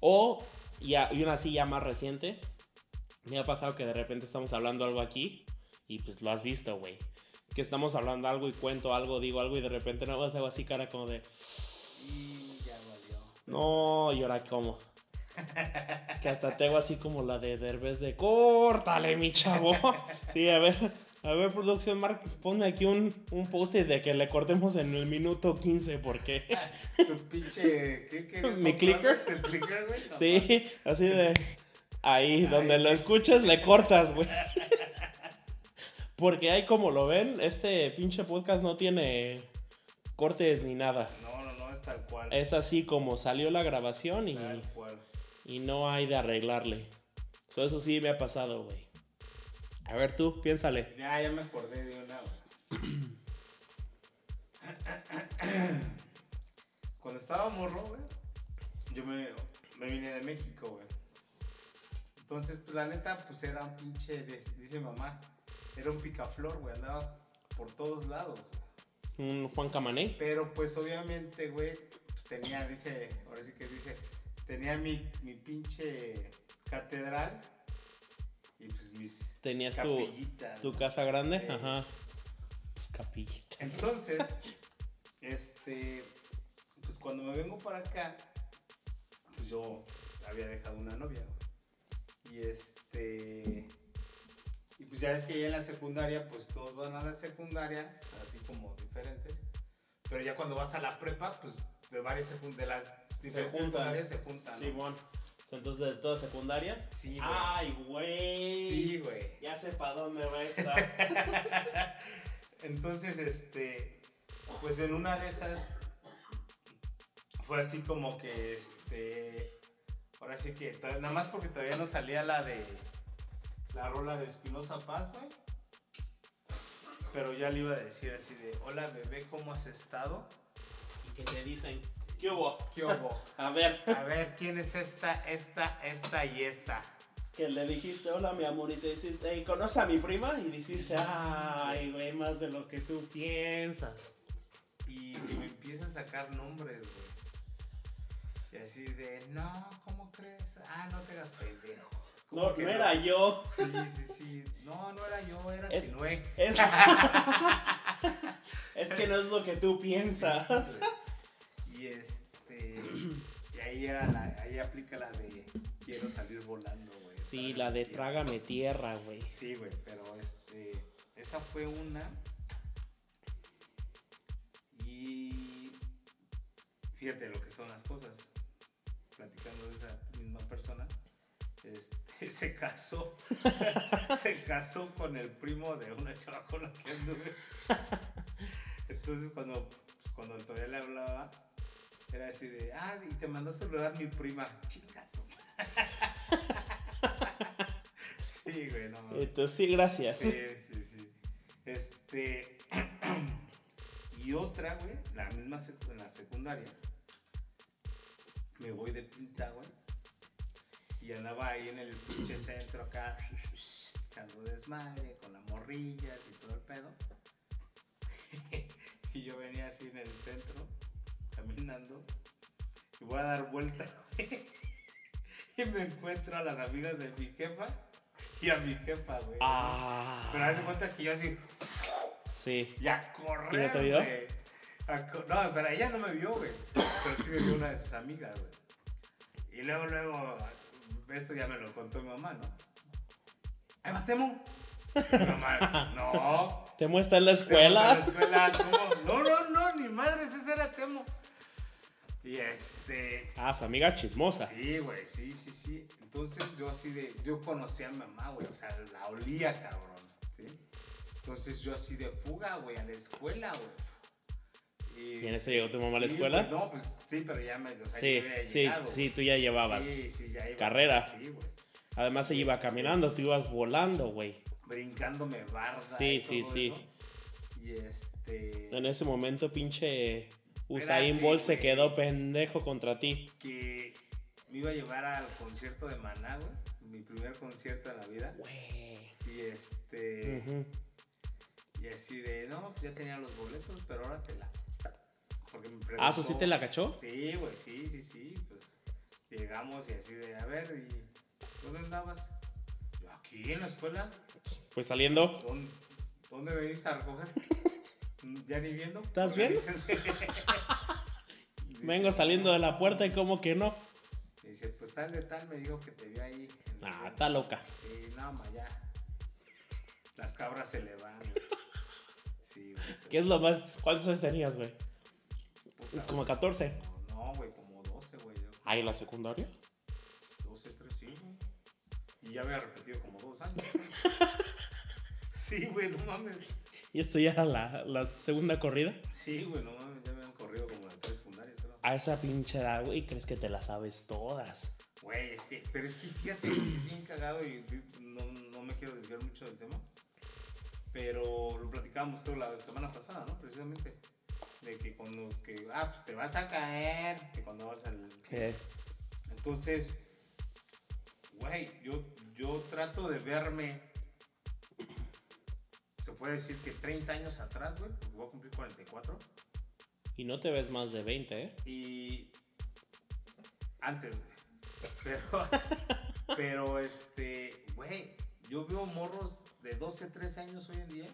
O, y, a- y una así ya más reciente, me ha pasado que de repente estamos hablando algo aquí y pues lo has visto, güey. Que estamos hablando algo y cuento algo, digo algo y de repente no hago así cara como de, Y ya valió. no, y ahora cómo. Que hasta tengo así como la de Derbez de córtale, mi chavo. Sí, a ver, a ver, producción, Mark, ponme aquí un, un post de que le cortemos en el minuto 15, porque. Tu pinche. ¿Qué quieres ¿Mi clicker? ¿El clicker, güey? No, Sí, así de. Ahí, donde lo escuches, le cortas, güey. Porque ahí, como lo ven, este pinche podcast no tiene cortes ni nada. No, no, no, es tal cual. Es así como salió la grabación y, Tal cual. y no hay de arreglarle. So, eso sí me ha pasado, güey. A ver tú, piénsale. Ya, ya me acordé de una, güey. Cuando estaba morro, güey, yo me, me vine de México, güey. Entonces, pues la neta, pues era un pinche, dice mamá, era un picaflor, güey, andaba por todos lados. güey. Un Juan Camané. Pero pues obviamente, güey, pues tenía, dice, ahora sí que dice, tenía mi, mi pinche catedral y pues mis Tenías tu, capillitas. tu casa grande. Eh. Ajá. Tus capillitas. Entonces, este, pues cuando me vengo para acá, pues yo había dejado una novia. güey. Y este, y pues ya ves que ya en la secundaria, pues todos van a la secundaria, así como diferentes. Pero ya cuando vas a la prepa, pues de varias de las diferentes secundarias se juntan. ¿no? Simón. Entonces, de todas secundarias. Sí, güey. Ay, güey. Sí, güey. Ya sé para dónde va esta. Entonces, este, pues en una de esas fue así como que, este, ahora sí que, nada más porque todavía no salía la de, la rola de Espinosa Paz, güey. Pero ya le iba a decir así de, hola bebé, ¿cómo has estado? y que te dicen, ¿qué hubo? ¿Qué hubo? A ver, A ver, ¿quién es esta, esta, esta y esta? que le dijiste, hola, mi amor, y te dijiste, "Ey, ¿conoces a mi prima? Y dijiste, ay, güey, más de lo que tú piensas. Y que me empieza a sacar nombres, güey. Y así de, no, ¿cómo crees? Ah, no te hagas pendejo. ¿Cómo No, no era yo. Sí, sí, sí. No, no era yo, era Es- Sinué. Es... es que no es lo que tú piensas. Y este. Y ahí era la, ahí aplica la de quiero salir volando, güey. Sí, la de tierra. trágame tierra, güey. Sí, güey, pero este. Esa fue una. Y. Fíjate lo que son las cosas. Platicando de esa misma persona. Este, se casó. se casó con el primo de una chava con la que anduve. Entonces, cuando, pues, cuando todavía le hablaba, era así de, ah, y te mandó a saludar mi prima. Chinga tu madre". Sí, güey, no mames. Entonces, sí, gracias. Sí, sí, sí. Este. y otra, güey, la misma en la secundaria. Me voy de pinta, güey. Y andaba ahí en el pinche centro acá, echando desmadre, con las morrillas y todo el pedo. y yo venía así en el centro, caminando. Y voy a dar vuelta, güey. y me encuentro a las amigas de mi jefa y a mi jefa, güey. Ah. Pero hace cuenta que yo así, Sí. y a correr, ¿Y no te vio? co- No, pero ella no me vio, güey. Pero sí me vio una de sus amigas, güey. Y luego, luego, esto ya me lo contó mi mamá, ¿no? ¡Ay, Matemo! Mamá, no. ¿Te muestra en la Temo está en la escuela? escuela, ¿cómo? No, no, no, ni madres, ese era Temo. Y, este. Ah, su amiga chismosa. Sí, güey, sí, sí, sí. Entonces yo así de. Yo conocía a mi mamá, güey. O sea, la olía, cabrón. ¿sí? Entonces yo así de fuga, güey, a la escuela, güey. ¿Y en eso llegó tu mamá a la escuela? no, pues sí, pero ya me. O sea, Sí, yo sí, sí, tú ya llevabas. Sí, sí, ya iba. carrera. Sí, güey. Además se iba caminando, tú ibas volando, güey. Brincándome barda. Sí, y sí, todo sí. eso. Y este. En ese momento, pinche Usain Bolt se quedó pendejo contra ti. que me iba a llevar al concierto de Maná, güey. Mi primer concierto en la vida. Güey. Y este. Ujú. Y así de, no, pues ya tenía los boletos, pero ahora te la. Porque me preguntó. Ah, ¿eso sí te la cachó? Sí, güey, sí, sí, sí. Pues llegamos y así de, a ver, ¿y dónde andabas? Yo, aquí en la escuela. Pues saliendo. ¿Dónde, dónde me viniste a recoger? ¿Ya ni viendo? ¿Estás bien? Vengo saliendo de la puerta y como que no. Y dice, pues tal de tal me dijo que te vio ahí. Ah, centro". está loca. Sí, no, ma, ya. Las cabras se le van, güey. Sí, güey. ¿Qué es lo más? ¿Cuántos años tenías, güey? puta, Como güey. 14. No, no, güey, como 12, güey. Ah, ¿y la secundaria? 12, 13, sí, güey. Y ya había repetido como dos años. sí, güey, no mames. ¿Y esto ya era la, la segunda corrida? Sí, güey, no mames, ya me han corrido como de tres secundarias. A esa pinche edad, güey, crees que te la sabes todas. Güey, es que, pero es que fíjate, bien cagado y no, no me quiero desviar mucho del tema. Pero lo platicábamos creo la semana pasada, ¿no? Precisamente. De que cuando, que, ah, pues te vas a caer, que cuando vas al... ¿Qué? Entonces, güey, yo, yo trato de verme, se puede decir que 30 años atrás, güey, voy a cumplir 44. Y no te ves más de 20, ¿eh? Y antes, güey. Pero, pero este, güey, yo veo morros de 12, 13 años hoy en día.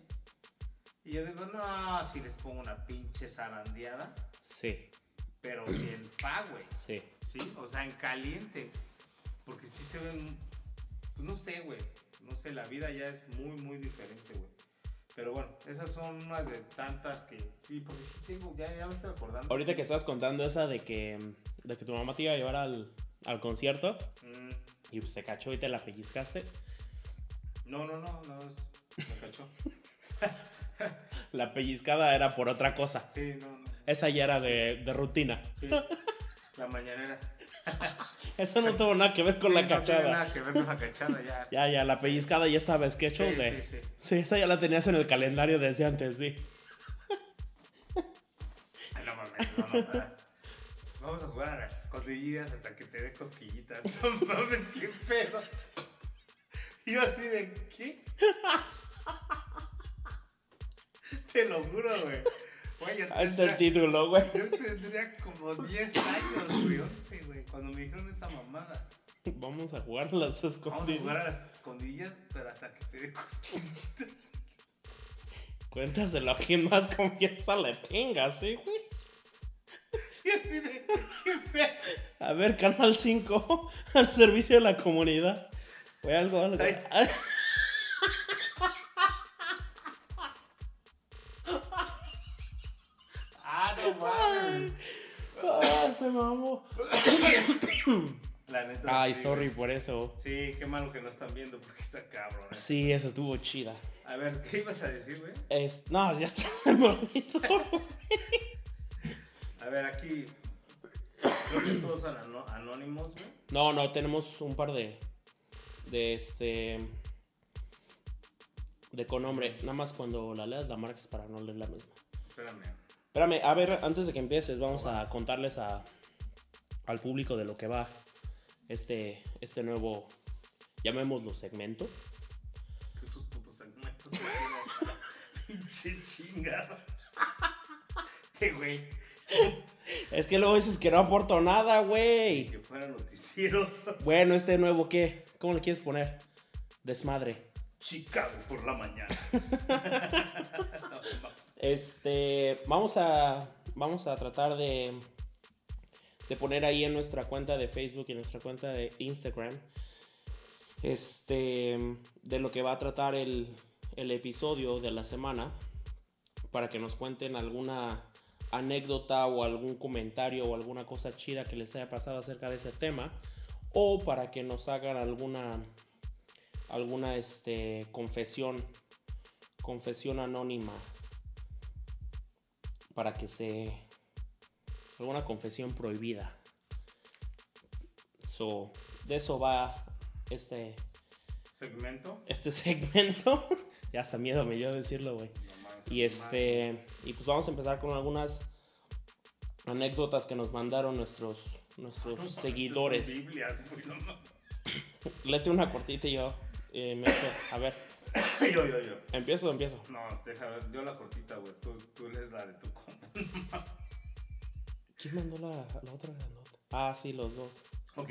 Y yo digo, no, si les pongo una pinche zarandeada, Sí, pero si en pa, güey. sí. Sí, o sea, en caliente. Porque sí se ven, pues no sé, güey. No sé, la vida ya es muy, muy diferente, güey. Pero bueno, esas son unas de tantas que sí, porque sí tengo, ya, ya me estoy acordando. Ahorita que estabas contando esa de que, de que tu mamá te iba a llevar al, al concierto Mm, y pues te cachó y te la pellizcaste. no, no, no, no, es- me cachó. La pellizcada era por otra cosa. Sí, no, no. Esa ya era de, de rutina. Sí, la mañanera. Eso no tuvo nada que ver con Sí, la No cachada. nada que ver con la cachada, ya. Ya, ya, la pellizcada ya estaba sketch, Sí, güey. sí, sí. Sí, esa ya la tenías en el calendario desde antes, sí. Ay, no mames, no, no. Vamos a jugar a las escondidillas hasta que te dé cosquillitas. No mames, qué pedo. Yo así de, ¿qué? Te lo juro, güey. Güey, yo está el tendría, título, güey. yo tendría como 10 años, güey, 11, güey, cuando me dijeron esa mamada. Vamos a jugar las Vamos a jugar a las escondillas, pero hasta que te dé cosquillitas. Cuéntaselo a quien más confianza le tengas, ¿sí, güey? Y así de. A ver, Canal 5, al servicio de la comunidad. Güey, algo, algo. Ay. Ah, se mamó. La neta. Ay, sí, sorry güey. por eso. Sí, qué malo que no están viendo porque está cabrón. eh. Sí, eso estuvo chida. A ver, ¿qué ibas a decir, güey? Es, no, ya está. A ver, aquí. Creo que todos son ano- anónimos, güey. No, no, tenemos un par de. De este. De con nombre. Nada más cuando la leas la marcas para no leer la misma. Espérame. Espérame, a ver, antes de que empieces, vamos a contarles a, al público de lo que va este, este nuevo, llamémoslo segmento. Que tus putos segmentos pinche chingada. Te, güey. Es que luego dices que no aporto nada, güey. Que fuera noticiero. Bueno, este nuevo, ¿qué? ¿Cómo le quieres poner? Desmadre. Chicago por la mañana. Este, vamos a, vamos a tratar de, de poner ahí en nuestra cuenta de Facebook y en nuestra cuenta de Instagram, este, de lo que va a tratar el, el episodio de la semana, para que nos cuenten alguna, anécdota o algún comentario o alguna cosa chida que les haya pasado acerca de ese tema o para que nos hagan alguna alguna este confesión confesión anónima para que se alguna confesión prohibida. So de eso va este Segmento. este segmento. Ya hasta miedo me dio decirlo güey. No y este y pues vamos a empezar con algunas anécdotas que nos mandaron nuestros nuestros mames, seguidores Biblias, no. Léete una cortita y yo eh, me echo- a ver yo, yo, yo. empiezo o empiezo No, deja ver, yo la cortita, güey. Tú, tú lees la de tu compa. ¿quién mandó la, la otra grandota? ah sí los dos Ok.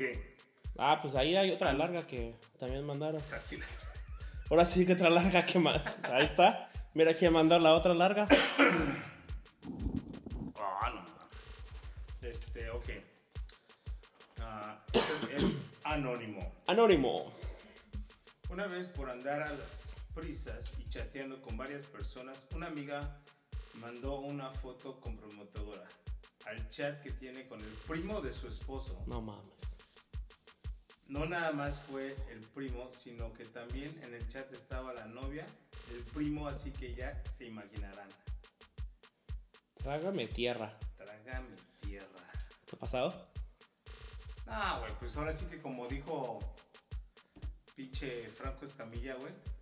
ah pues ahí hay otra larga que también mandaron ahora sí que otra larga que más ahí está mira quién mandó la otra larga Ah, no. mames. Este, ok. Ah, este es anónimo. anónimo Una vez por andar a las prisas y chateando con varias personas, una amiga mandó una foto comprometedora al chat que tiene con el primo de su esposo. no mames No nada más fue el primo, sino que también en el chat estaba la novia del primo, así que ya se imaginarán. trágame tierra Traga mi tierra. ¿qué ha pasado? Ah, güey, pues ahora sí que como dijo pinche Franco Escamilla, güey.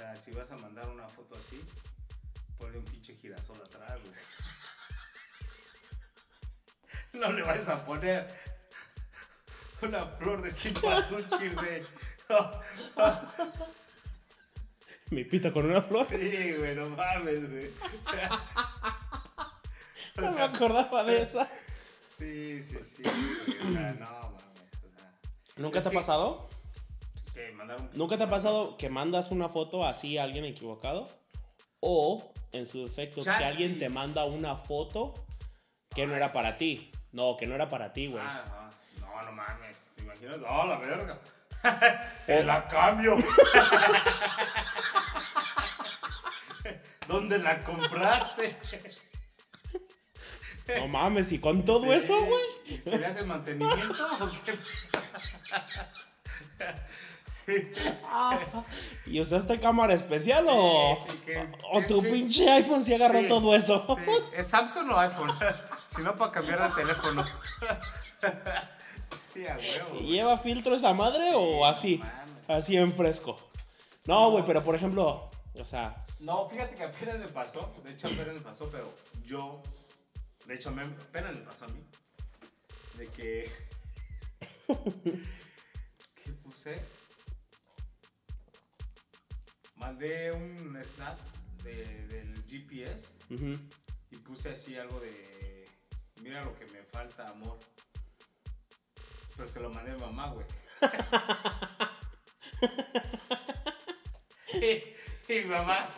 Sea, si vas a mandar una foto así, ponle un pinche girasol atrás, güey. No le vas a poner una flor de cempasúchil, güey. mi pito con una flor Sí, güey, no mames, güey. no me acordaba de esa Sí, sí, sí. güey, O sea, no mames. O sea, ¿Nunca te ha pasado? Que mandar un ¿Nunca te ha pasado que mandas una foto así a alguien equivocado? O, en su defecto, que alguien sí. te manda una foto que no era para ti. No, que no era para ti, güey. Ah, no, no, no mames. ¿Te imaginas? No, la verga. Te la cambio. ¿Dónde la compraste? No mames, ¿y con todo Sí. eso, güey? ¿Y ¿Se le hace mantenimiento o qué? ¿Y usaste cámara especial o, Sí, sí, que- o que- tu que- pinche iPhone sí agarró todo eso? ¿Es Samsung o iPhone? si no, para cambiar de teléfono. sí, a huevo. ¿Y. ¿Lleva filtro esa madre o así? Así en fresco. No, güey, pero por ejemplo, o sea, No, fíjate que apenas me pasó. De hecho, apenas me pasó, pero yo. De hecho, me- apenas me pasó a mí. De que. que puse. Mandé un snap de- del GPS y puse así algo de. Mira lo que me falta, amor. Pero se lo mandé a mamá, güey. Sí, y mamá.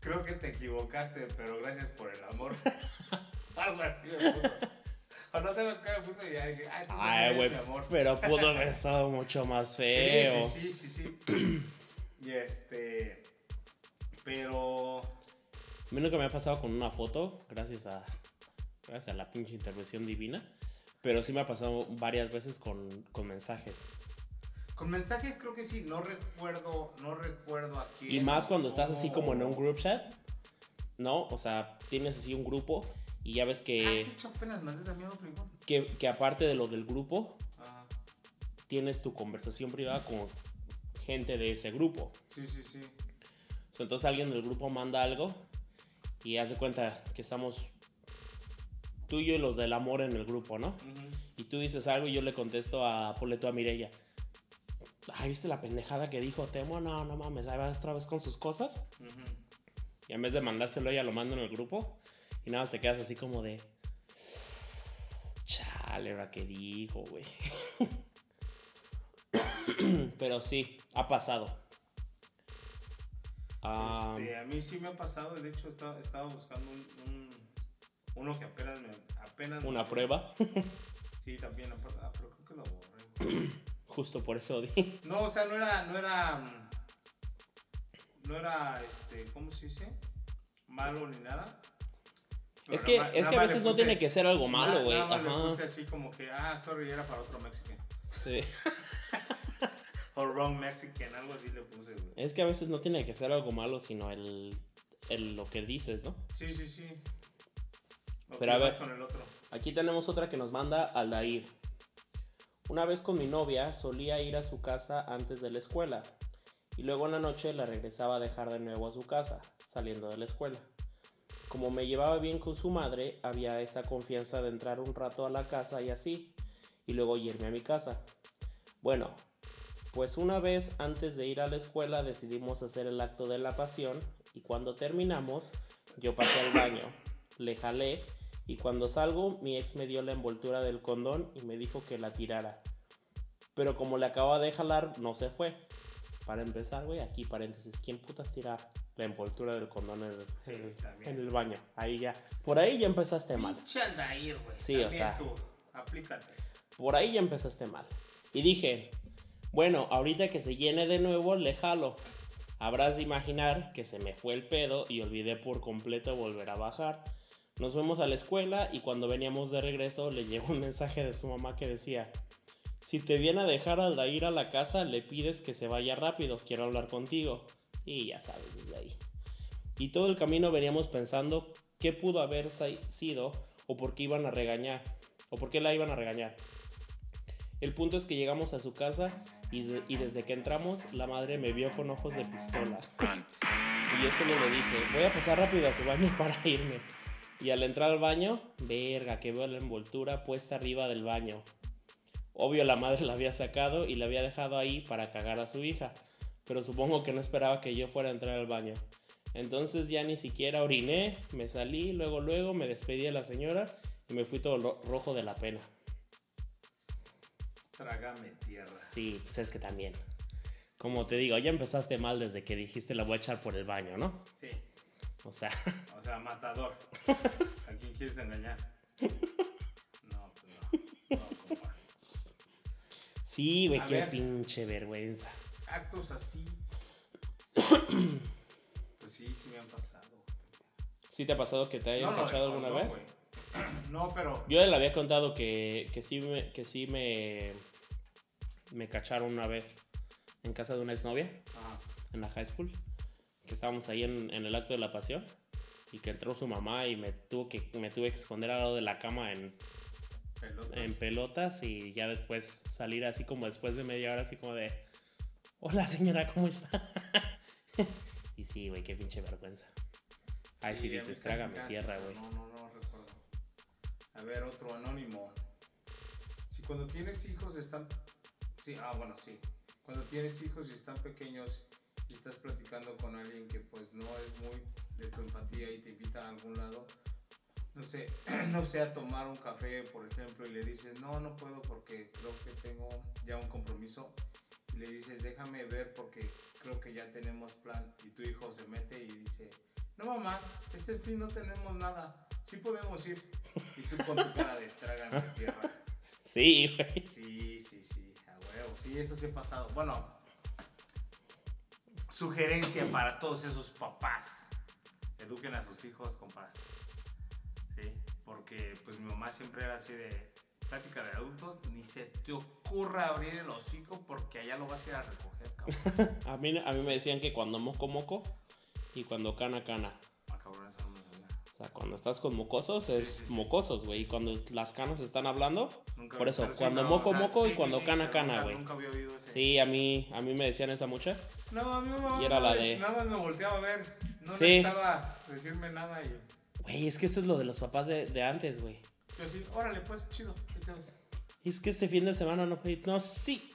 Creo que te equivocaste, pero gracias por el amor. Algo así me puso. O no sé lo que me puso y ya dije, ay, tú Ay, también güey, amor. pero pudo haber estado mucho más feo. Sí, sí, sí, sí, sí. Y este. Pero. A mí nunca me ha pasado con una foto, gracias a, gracias a la pinche intervención divina. Pero sí me ha pasado varias veces con, con mensajes. Con mensajes creo que sí, no recuerdo, no recuerdo aquí. Y más cuando estás así como en un group chat, ¿no? O sea, tienes así un grupo y ya ves Ah, que, hecho, apenas mandé también otro igual. que, que aparte de lo del grupo, Ah, tienes tu conversación privada con gente de ese grupo. sí, sí, sí. So, entonces alguien del grupo manda algo y hace cuenta que estamos tú y yo y los del amor en el grupo, ¿no? Ujú. Y tú dices algo y yo le contesto a Poleto a Mirella. Ay, ¿viste la pendejada que dijo Temo? No, no mames, ahí va otra vez con sus cosas. Ujú. Y en vez de mandárselo, ella lo manda en el grupo. Y nada más te quedas así como de. Chale, qué dijo, güey. Pero sí, ha pasado. Ah, Este, a mí sí me ha pasado, de hecho estaba, estaba buscando un, un- uno que apenas me... Apenas me- una prueba. Sí, también, ah, pero creo que lo borré. Justo por eso di. No, o sea, no era, no era, no era, este, ¿cómo se dice? Malo ni nada. Es Pero que, nada es que a veces le no puse- tiene que ser algo malo, güey. Más le Ajá. puse así como que, ah, sorry, era para otro Mexican. Sí. O wrong Mexican, algo así le puse, güey. Es que a veces no tiene que ser algo malo, sino el, el lo que dices, ¿no? Sí, sí, sí. Pero a ver. con el otro. Aquí tenemos otra que nos manda Aldair. Una vez con mi novia solía ir a su casa antes de la escuela y luego en la noche la regresaba a dejar de nuevo a su casa, saliendo de la escuela. Como me llevaba bien con su madre, había esa confianza de entrar un rato a la casa y así, y luego irme a mi casa. Bueno, pues una vez antes de ir a la escuela decidimos hacer el acto de la pasión y cuando terminamos yo pasé al baño, le jalé y cuando salgo mi ex me dio la envoltura del condón y me dijo que la tirara. Pero como le acaba de jalar no se fue. Para empezar, güey, aquí paréntesis, ¿quién putas tira la envoltura del condón en el, Sí, en el- baño? Ahí ya, por ahí ya empezaste mal. Pinche Aldair, güey. Sí, o También sea. tú, aplícate. Por ahí ya empezaste mal. Y dije, bueno, ahorita que se llene de nuevo, le jalo. Habrás de imaginar que se me fue el pedo y olvidé por completo volver a bajar. Nos fuimos a la escuela y cuando veníamos de regreso le llegó un mensaje de su mamá que decía, si te viene a dejar al ir a la casa, le pides que se vaya rápido, quiero hablar contigo. Y ya sabes, desde ahí. Y todo el camino veníamos pensando qué pudo haber sido o por qué iban a regañar, o por qué la iban a regañar. El punto es que llegamos a su casa y, de- y desde que entramos la madre me vio con ojos de pistola. Y yo solo le dije, voy a pasar rápido a su baño para irme. Y al entrar al baño, verga, que veo la envoltura puesta arriba del baño. Obvio la madre la había sacado y la había dejado ahí para cagar a su hija. Pero supongo que no esperaba que yo fuera a entrar al baño. Entonces ya ni siquiera oriné, me salí, luego luego me despedí de la señora y me fui todo rojo de la pena. Trágame tierra. Sí, pues es que también. Como te digo, ya empezaste mal desde que dijiste la voy a echar por el baño, ¿no? Sí. O sea, O sea, matador. ¿A quién quieres engañar? No, pues no. No, compa. sí, güey, qué ver. pinche vergüenza. Actos así. Pues sí, sí me han pasado. ¿Sí te ha pasado que te hayan No, no, cachado de alguna condón, vez? güey. No, pero. Yo le había contado que, que sí, me, que sí me, me cacharon una vez en casa de una exnovia, Ah, en la high school, que estábamos ahí en, en el acto de la pasión y que entró su mamá y me, tuvo que, me tuve que esconder al lado de la cama en, pelotas. en pelotas y ya después salir así como después de media hora así como de hola señora cómo está y sí güey qué pinche vergüenza ahí sí mí dices trágame tierra güey No, no, no. A ver, otro anónimo. Si cuando tienes hijos están. Sí, ah, bueno, sí. Cuando tienes hijos y están pequeños y estás platicando con alguien que pues no es muy de tu empatía y te invita a algún lado, no sé, no sé, a tomar un café, por ejemplo, y le dices, no, no puedo porque creo que tengo ya un compromiso. Y le dices, déjame ver porque creo que ya tenemos plan. Y tu hijo se mete y dice, no mamá, este fin no tenemos nada, sí podemos ir. Y tú con tu cara de trágame tierra. sí güey Sí, sí, sí, a huevo. Sí, eso sí ha pasado. Bueno, sugerencia para todos esos papás. Eduquen a sus hijos, compas. Sí, porque pues mi mamá siempre era así de plática de adultos, ni se te ocurra abrir el hocico porque allá lo vas a ir a recoger, cabrón. a mí a mí me decían que cuando moco moco y cuando cana cana Ah, cabrón, eso no me sabía. o sea cuando estás con mocosos es sí, sí. mocosos güey y cuando las canas están hablando Nunca- Por eso, sí, cuando moco, o sea, moco y sí, sí, cuando sí, cana, cana, güey. Nunca había oído ese. sí a mí a mí me decían esa mucha No, a mí mamá Y era la de- nada más me volteaba a ver. No Sí. necesitaba decirme nada y güey es que eso es lo de los papás de, de antes güey yo así, órale pues, chido, ¿qué te ves? Es que este fin de semana no fue. No, sí.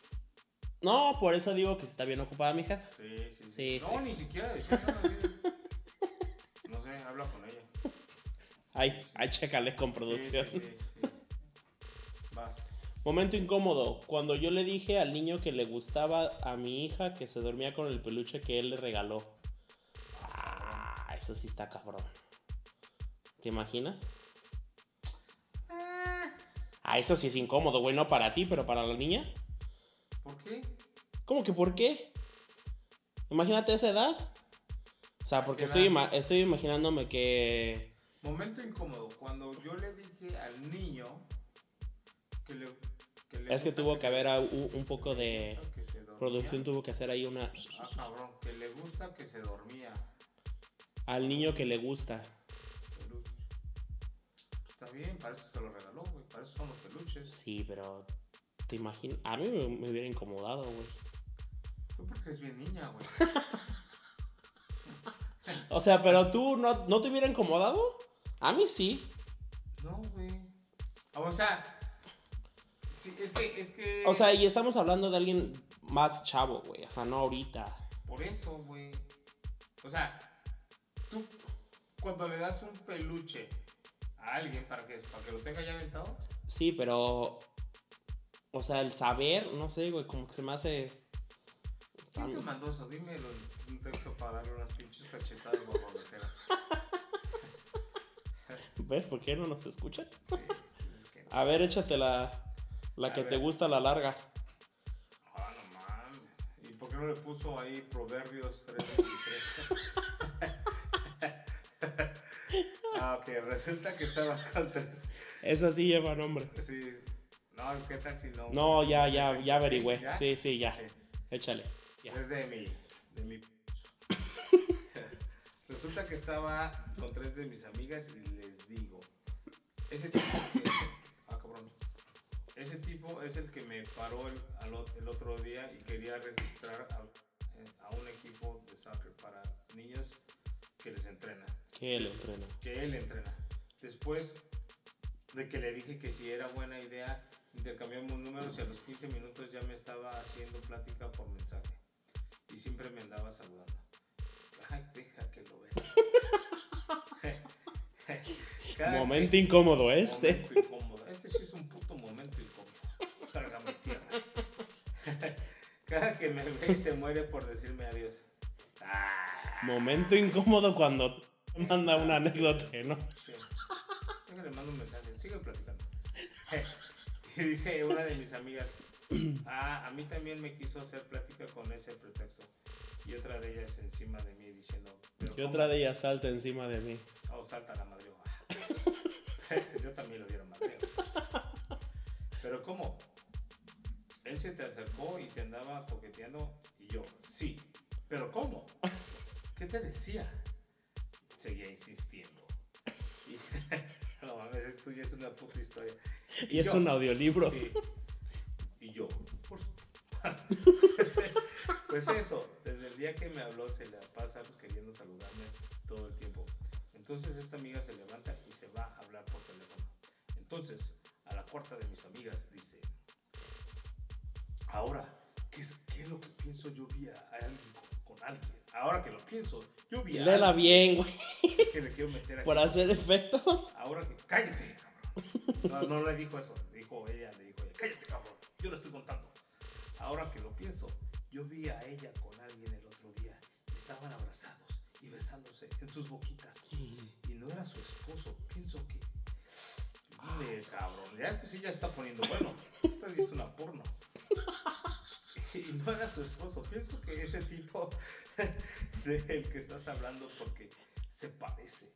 No, por eso digo que está bien ocupada mi jefa. Sí, sí, sí. Sí, no, sí. ni siquiera de- No sé, habla con ella. Ay, ay, chécale con producción. Sí, sí, sí. Vas. Momento incómodo. Cuando yo le dije al niño que le gustaba a mi hija que se dormía con el peluche que él le regaló. Ah, eso sí está cabrón. ¿Te imaginas? Ah, eso sí es incómodo, güey, no para ti, pero para la niña. ¿Por qué? ¿Cómo que por qué? Imagínate esa edad. O sea, porque estoy, ima- estoy imaginándome que, Momento incómodo. Cuando yo le dije al niño que le. que le Es que tuvo que haber un poco de producción, tuvo que hacer ahí una... Ah, cabrón, que le gusta que se dormía. Al niño que le gusta. Peluche. Está bien, para eso se lo regaló, güey. Para eso son los peluches. Sí, pero... ¿Te imaginas? A mí me, me hubiera incomodado, güey. Tú porque es bien niña, güey. O sea, pero tú no, no te hubiera incomodado. A mí sí. No, güey. O sea. Sí, es que, es que. O sea, y estamos hablando de alguien más chavo, güey. O sea, no ahorita. Por eso, güey. O sea, tú cuando le das un peluche a alguien para que, para que lo tenga ya aventado, Sí, pero... O sea, el saber, no sé, güey, como que se me hace... ¿quién te mandó eso? En un texto para darle unas pinches cachetadas borboleteras. ¿Ves por qué no nos escuchan? Sí, es que. A ver, échate la, la A que te gusta, la larga. Ah, no mames. ¿Y por qué no le puso ahí Proverbios 3.23? ah, ok, resulta que estaba con tres. Esa sí lleva nombre. Sí. No, ¿qué tal si no? No, ya, ya, ya averigüé. ¿Ya? Sí, sí, ya. Échale. Ya. Es de mi. De mi. Resulta que estaba con tres de mis amigas y les digo: Ese tipo. que- ah, cabrón. Ese tipo es el que me paró el, otro día y quería registrar a, a un equipo de soccer para niños que les entrena. ¿Qué le entrena? Que él entrena. Después de que le dije que si era buena idea, intercambiamos números y a los 15 minutos ya me estaba haciendo plática por mensaje. Y siempre me andaba saludando. Ay, deja que lo veas. Momento que- incómodo este. Momento incómodo. Este sí es un puto momento incómodo. Tierra. Cada que me ve y se muere por decirme adiós. Ah, Momento incómodo cuando manda una anécdota, ¿no? sí. Venga, le mando un mensaje. Sigue platicando. Y dice una de mis amigas, ah, a mí también me quiso hacer plática con ese pretexto. Y otra de ellas encima de mí diciendo, "¿Pero Y cómo?". otra de ellas salta encima de mí. Oh, salta la madre. Yo también lo dieron madre. Pero ¿cómo? Él se te acercó y te andaba coqueteando y yo, sí. Pero ¿cómo? ¿Qué te decía? Seguía insistiendo. No mames, esto ya es una puta historia. Y es yo, un audiolibro. Sí. Y yo, por pues, pues eso, desde el día que me habló se le pasa queriendo saludarme todo el tiempo. Entonces esta amiga se levanta y se va a hablar por teléfono. Entonces, a la cuarta de mis amigas dice, ahora, ¿qué es, qué es lo que pienso? Yo vi a alguien con alguien. Ahora que lo pienso, yo vi a Léela alguien. bien, güey. Es que le quiero meter aquí. Por hacer efectos. Ahora que cállate, cabrón. No, no le dijo eso, le dijo ella, le dijo ella, cállate, cabrón. Yo lo estoy contando. Ahora que lo pienso, yo vi a ella con alguien el otro día. Estaban abrazados y besándose en sus boquitas. Y no era su esposo. Pienso que. Dile, cabrón. Ya esto sí ya está poniendo bueno. Esto es una porno. Y no era su esposo. Pienso que ese tipo del que estás hablando porque se parece.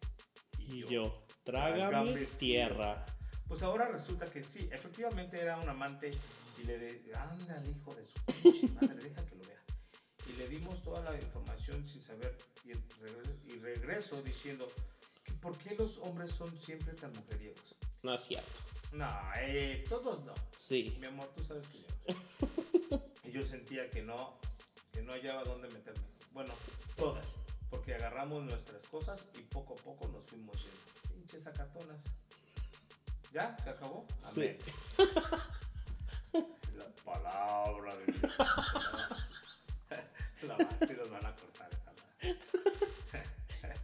Y yo, trágame Trágame tierra. Pues ahora resulta que sí, efectivamente era un amante y le de, ándale hijo de su pinche madre, deja que lo vea. Y le dimos toda la información sin saber y, regreso, y regreso diciendo que por qué los hombres son siempre tan mujeriegos. No es cierto. No, eh, todos no. Sí. Mi amor, tú sabes que yo. Y yo sentía que no, que no hallaba dónde meterme. Bueno, todas. Porque agarramos nuestras cosas y poco a poco nos fuimos yendo. Pinches sacatonas. ¿Ya? ¿Se acabó? Sí. Amén. La palabra de Dios. La más nos van a cortar.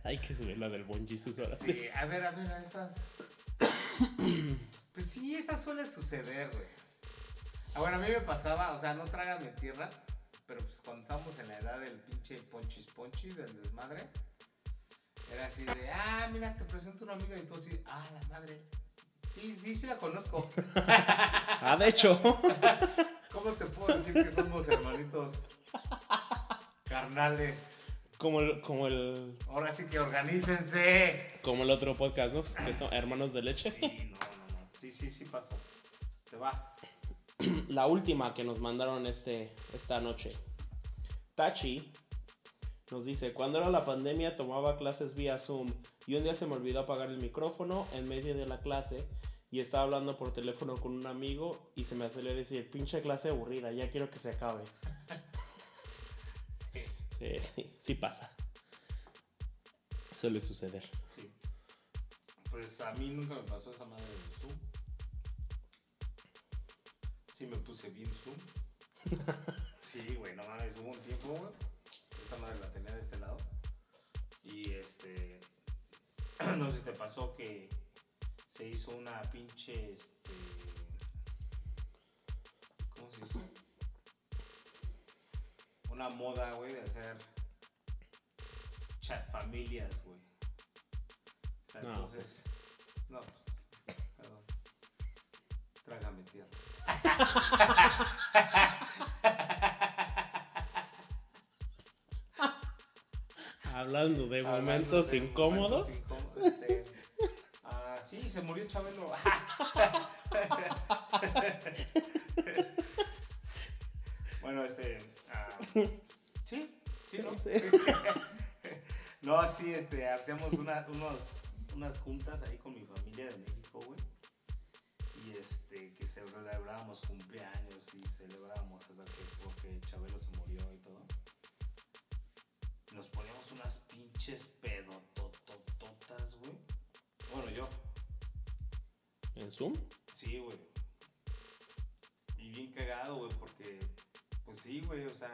Hay que subir la del Bon Jesus ahora. Sí, a ver, a ver, a esas. Pues sí, esas suele suceder, güey. Ah, bueno, a mí me pasaba, o sea, no trágame tierra, pero pues cuando estábamos en la edad del pinche ponchis ponchis, del desmadre, era así de, ah, mira, te presento una amiga y tú así, ah, la madre. Sí, sí, sí la conozco. Ah, de hecho. ¿Cómo te puedo decir que somos hermanitos carnales? Como el, como el, Ahora sí que organícense. como el otro podcast, ¿no? Que son hermanos de leche. Sí, no, no, no. Sí, sí, sí pasó. Te va. La última que nos mandaron este, esta noche. Tachi nos dice, cuando era la pandemia tomaba clases vía Zoom y un día se me olvidó apagar el micrófono en medio de la clase y estaba hablando por teléfono con un amigo y se me salió a decir, pinche clase aburrida, ya quiero que se acabe. Sí, sí, sí pasa. Suele suceder. Sí. Pues a mí nunca me pasó esa madre del Zoom. Sí me puse bien Zoom. Sí, güey, no mames, hubo un tiempo, güey. Esta madre la tenía de este lado. Y este. No sé si te pasó que se hizo una pinche. Este. ¿Cómo se dice? Una moda, güey, de hacer chat familias, güey. Sea, No, entonces. No, pues. Perdón. Trágame tierra. Hablando de Hablando momentos de incómodos. momentos incómodos, este, ah, sí, se murió Chabelo. bueno, este. ah, sí, sí, ¿no? no, sí, este, hacíamos una- unos, unas juntas ahí con mi familia de México, güey. Este, que celebrábamos cumpleaños y celebrábamos hasta que porque Chabelo se murió y todo. Nos poníamos unas pinches pedototototas, güey. Bueno, yo, ¿En Zoom? sí, güey. Y bien cagado, güey, porque, pues sí, güey, o sea,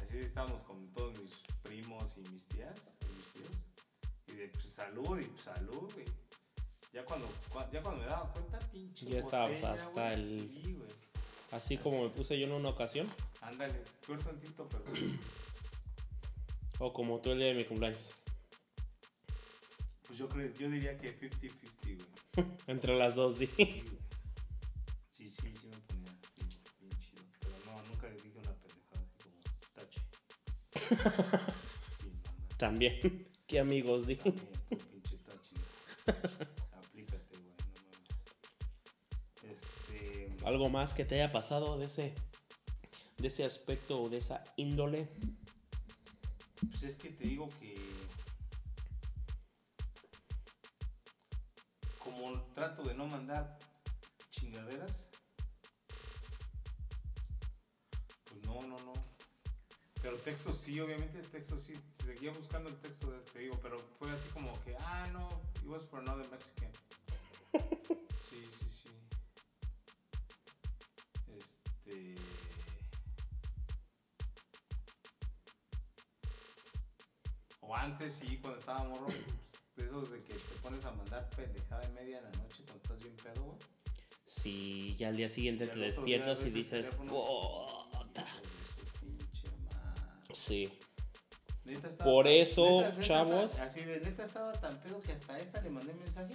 así estábamos con todos mis primos y mis tías, y mis tíos. Y de, pues salud, y pues salud, güey. Ya cuando, cua- ya cuando me daba cuenta, pinche. Ya estabas botella, hasta güey, el- Sí, güey. Así como me puse yo en una ocasión. Ándale, peor tantito, pero. O como tú el día de mi cumpleaños. Pues yo creo, yo diría que 50-50, güey. Entre las dos. Sí. Sí, sí, sí me ponía bien, bien chido. Pero no, nunca le dije una pendejada así como tache. Sí. También. Qué amigos, di. También, pinche tache. ¿Algo más que te haya pasado de ese, de ese aspecto o de esa índole? Pues es que te digo que. Como trato de no mandar chingaderas. Pues no, no, no. Pero texto sí, obviamente el texto sí. Seguía buscando el texto, de, te digo, pero fue así como que, ah, no, it was for another Mexican. Sí, sí, Este. O antes sí, cuando estaba morro, pues, de esos de que te pones a mandar pendejada en media de la noche cuando estás bien pedo, güey. Sí, ya al día siguiente Y te despiertas y dices, "Puta". Sí. Neta estaba Por tan- eso, neta- neta chavos. estaba- así de neta estaba tan pedo que hasta esta le mandé mensaje.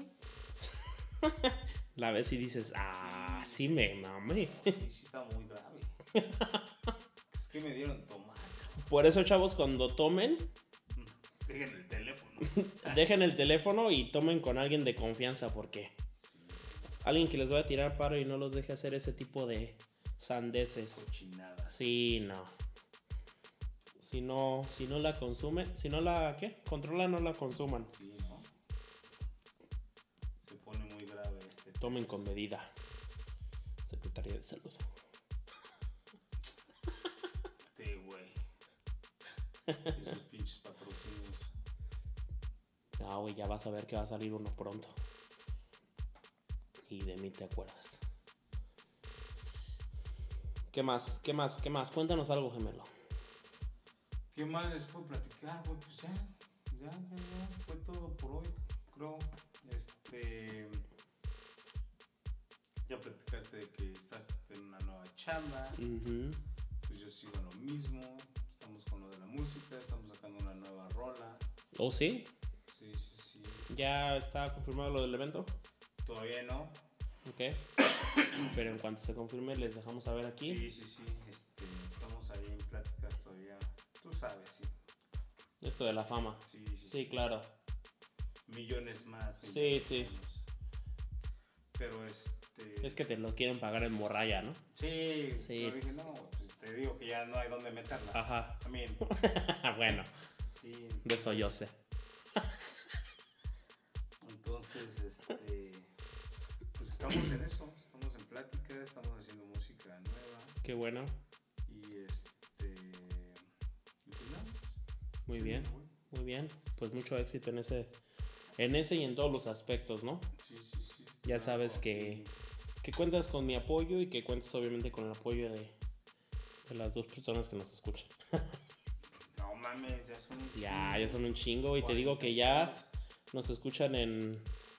La ves y dices, ah, sí me mame. Sí, sí estaba muy grave. es que me dieron tomar. Por eso, chavos, cuando tomen, Dejen el teléfono. dejen el teléfono y tomen con alguien de confianza, porque Sí, alguien que les vaya a tirar paro y no los deje hacer ese tipo de sandeces. cochinadas. Sí, no. Si no, si no la consumen, si no la, ¿qué? Controlan, no la consuman. Sí, Tomen con medida. Secretaría de Salud. Este, güey. Esos pinches patrocinios. Ah, güey, ya vas a ver que va a salir uno pronto. Y de mí te acuerdas. ¿Qué más? ¿Qué más? ¿Qué más? Cuéntanos algo, gemelo. ¿Qué más les puedo platicar, güey? Pues ya, ya, ya, ya. Fue todo por hoy, creo. Este. Ya platicaste de que estás en una nueva chamba. Ujú. Pues yo sigo en lo mismo. Estamos con lo de la música. Estamos sacando una nueva rola. ¿Oh, sí? Sí, sí, sí. ¿Ya está confirmado lo del evento? Todavía no. Ok. Pero en cuanto se confirme, les dejamos saber aquí. Sí, sí, sí. Este, estamos ahí en pláticas todavía. Tú sabes, sí. Esto de la fama. Sí, sí, Sí, claro. Millones más. Sí, millones sí. menos. Pero este. Es que te lo quieren pagar en morralla, ¿no? Sí, Sí, yo dije, pues. no, pues te digo que ya no hay dónde meterla. Ajá. También. bueno, Sí. de eso yo sé. Entonces, este. Pues estamos en eso. Estamos en plática, estamos haciendo música nueva. Qué bueno. Y este. Y pues nada. Muy bien. bueno. Muy bien. Pues mucho éxito en ese. En ese y en todos los aspectos, ¿no? Sí, sí, sí. Ya sabes que-. Que cuentas con mi apoyo y que cuentas obviamente con el apoyo de, de las dos personas que nos escuchan. No mames, ya son un Ya, chingo. ya son un chingo y te digo 40 que ya nos escuchan en...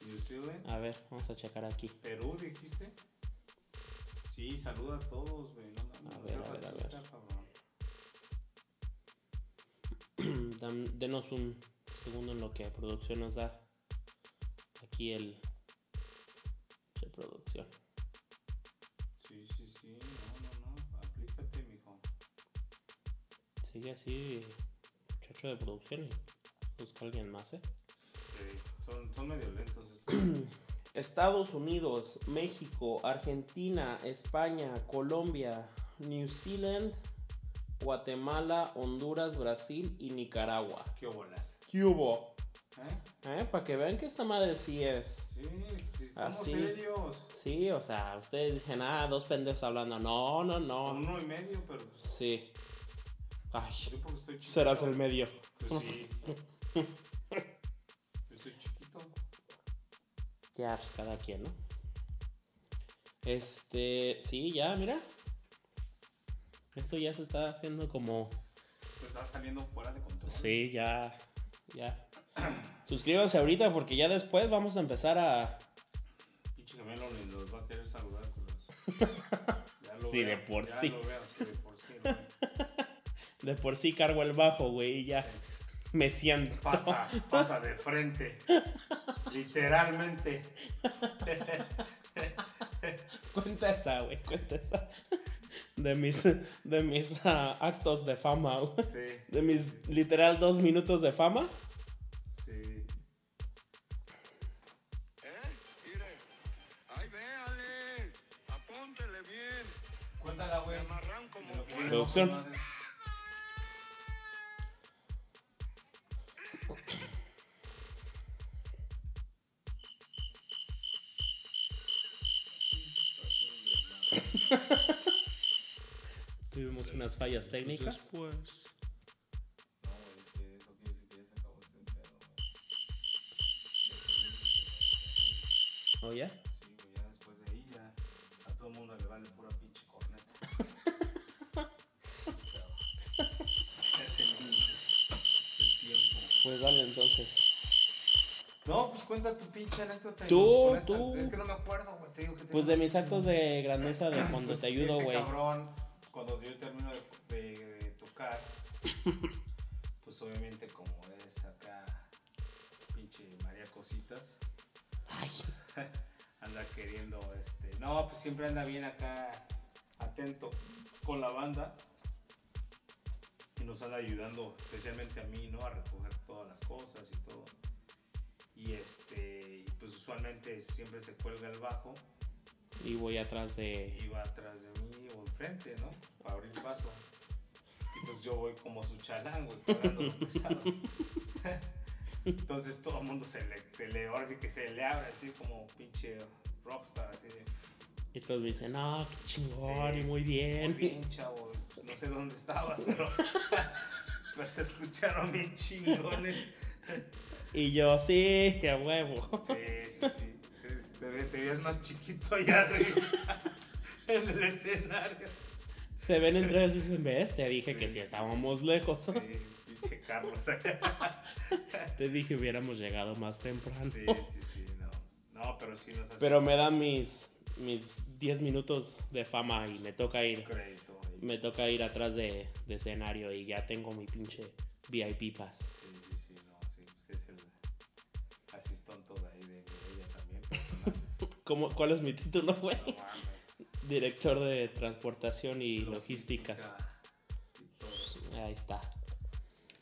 New Zealand. A ver, vamos a checar aquí. Perú, dijiste. Sí, saluda a todos, güey. No, mames, A no ver, a ver, a. Dan- denos un segundo en lo que producción nos da aquí el... de producción. Sigue así, muchacho de producción y busca a alguien más, ¿eh? Sí, son, son medio lentos estos. Estados Unidos, México, Argentina, España, Colombia, New Zealand, Guatemala, Honduras, Brasil y Nicaragua. ¿Qué bolas? ¿Qué hubo? ¿Eh? ¿Eh? Para que vean que esta madre sí es. Sí, sí, somos Así. serios. Sí, o sea, ustedes dicen, ah, dos pendejos hablando. No, no, no. Uno y medio, pero pues, Sí. Ay, yo porque estoy chiquito. serás el medio. Pues sí. Yo estoy chiquito. Ya, pues cada quien, ¿no? Este, sí, ya, mira. Esto ya se está haciendo como... Se está saliendo fuera de control. Sí, ya, ya. Suscríbanse ahorita porque ya después vamos a empezar a... Pinche gemelo ni los va a querer saludar. culos. Ya lo Sí, de veo, por ya sí. lo veo, sí, de por. De por sí cargo el bajo, güey, y ya me siento. Pasa, pasa de frente. Literalmente. Cuenta esa, güey, cuenta esa. De mis, de mis ah, actos de fama, güey. Sí, De mis literal dos minutos de fama. sí. ¿Eh? Mire. Ay, véale. Apúntele bien. Cuéntala, güey. Tuvimos unas fallas técnicas. No, güey, es que eso quiere decir que ya se acabó este pedo. ¿Oh, ya? Sí, güey, ya después de ahí ya a todo el mundo le vale pura pinche corneta. Ese tiempo. Pues dale entonces. Pues cuenta tu pinche anécdota. Tú, esta- tú. Es que no me acuerdo, güey. Te digo que Pues tengo de mis actos de grandeza de cuando Pues te ayudo, este güey. cabrón, cuando yo termino de, de- de tocar, pues obviamente como es acá, pinche María Cositas, Ay, anda queriendo, este, no, pues siempre anda bien acá, atento con la banda y nos anda ayudando, especialmente a mí, ¿no? A recoger todas las cosas y todo. Y este, y pues usualmente siempre se cuelga el bajo y voy atrás de. iba atrás de mí o enfrente, ¿no? Para abrir paso. Y pues yo voy como su cargando lo pesado. Entonces todo el mundo se le, se le, ahora sí que se le abre así como pinche rockstar, así de, Y todos me dicen, no, qué chingón, Sí, y muy bien. muy bien, chavo, no sé dónde estabas, pero, pero se escucharon bien chingones. Y yo, sí, a huevo. Sí, sí, sí. Te, te, te veías más chiquito arriba, en el escenario. Se ven entre ellos y dicen, ves, te dije que Sí. si estábamos lejos. Sí, pinche Carlos. Te dije hubiéramos llegado más temprano. Sí, sí, sí, no. No, pero sí nos hace Pero me dan mis, mis 10 minutos de fama y me toca ir. crédito. Me toca ir atrás de, de escenario y ya tengo mi pinche VIP pass. Sí, ¿Cómo, ¿Cuál es mi título, güey? No. Director de transportación y logísticas. Y. Ahí está.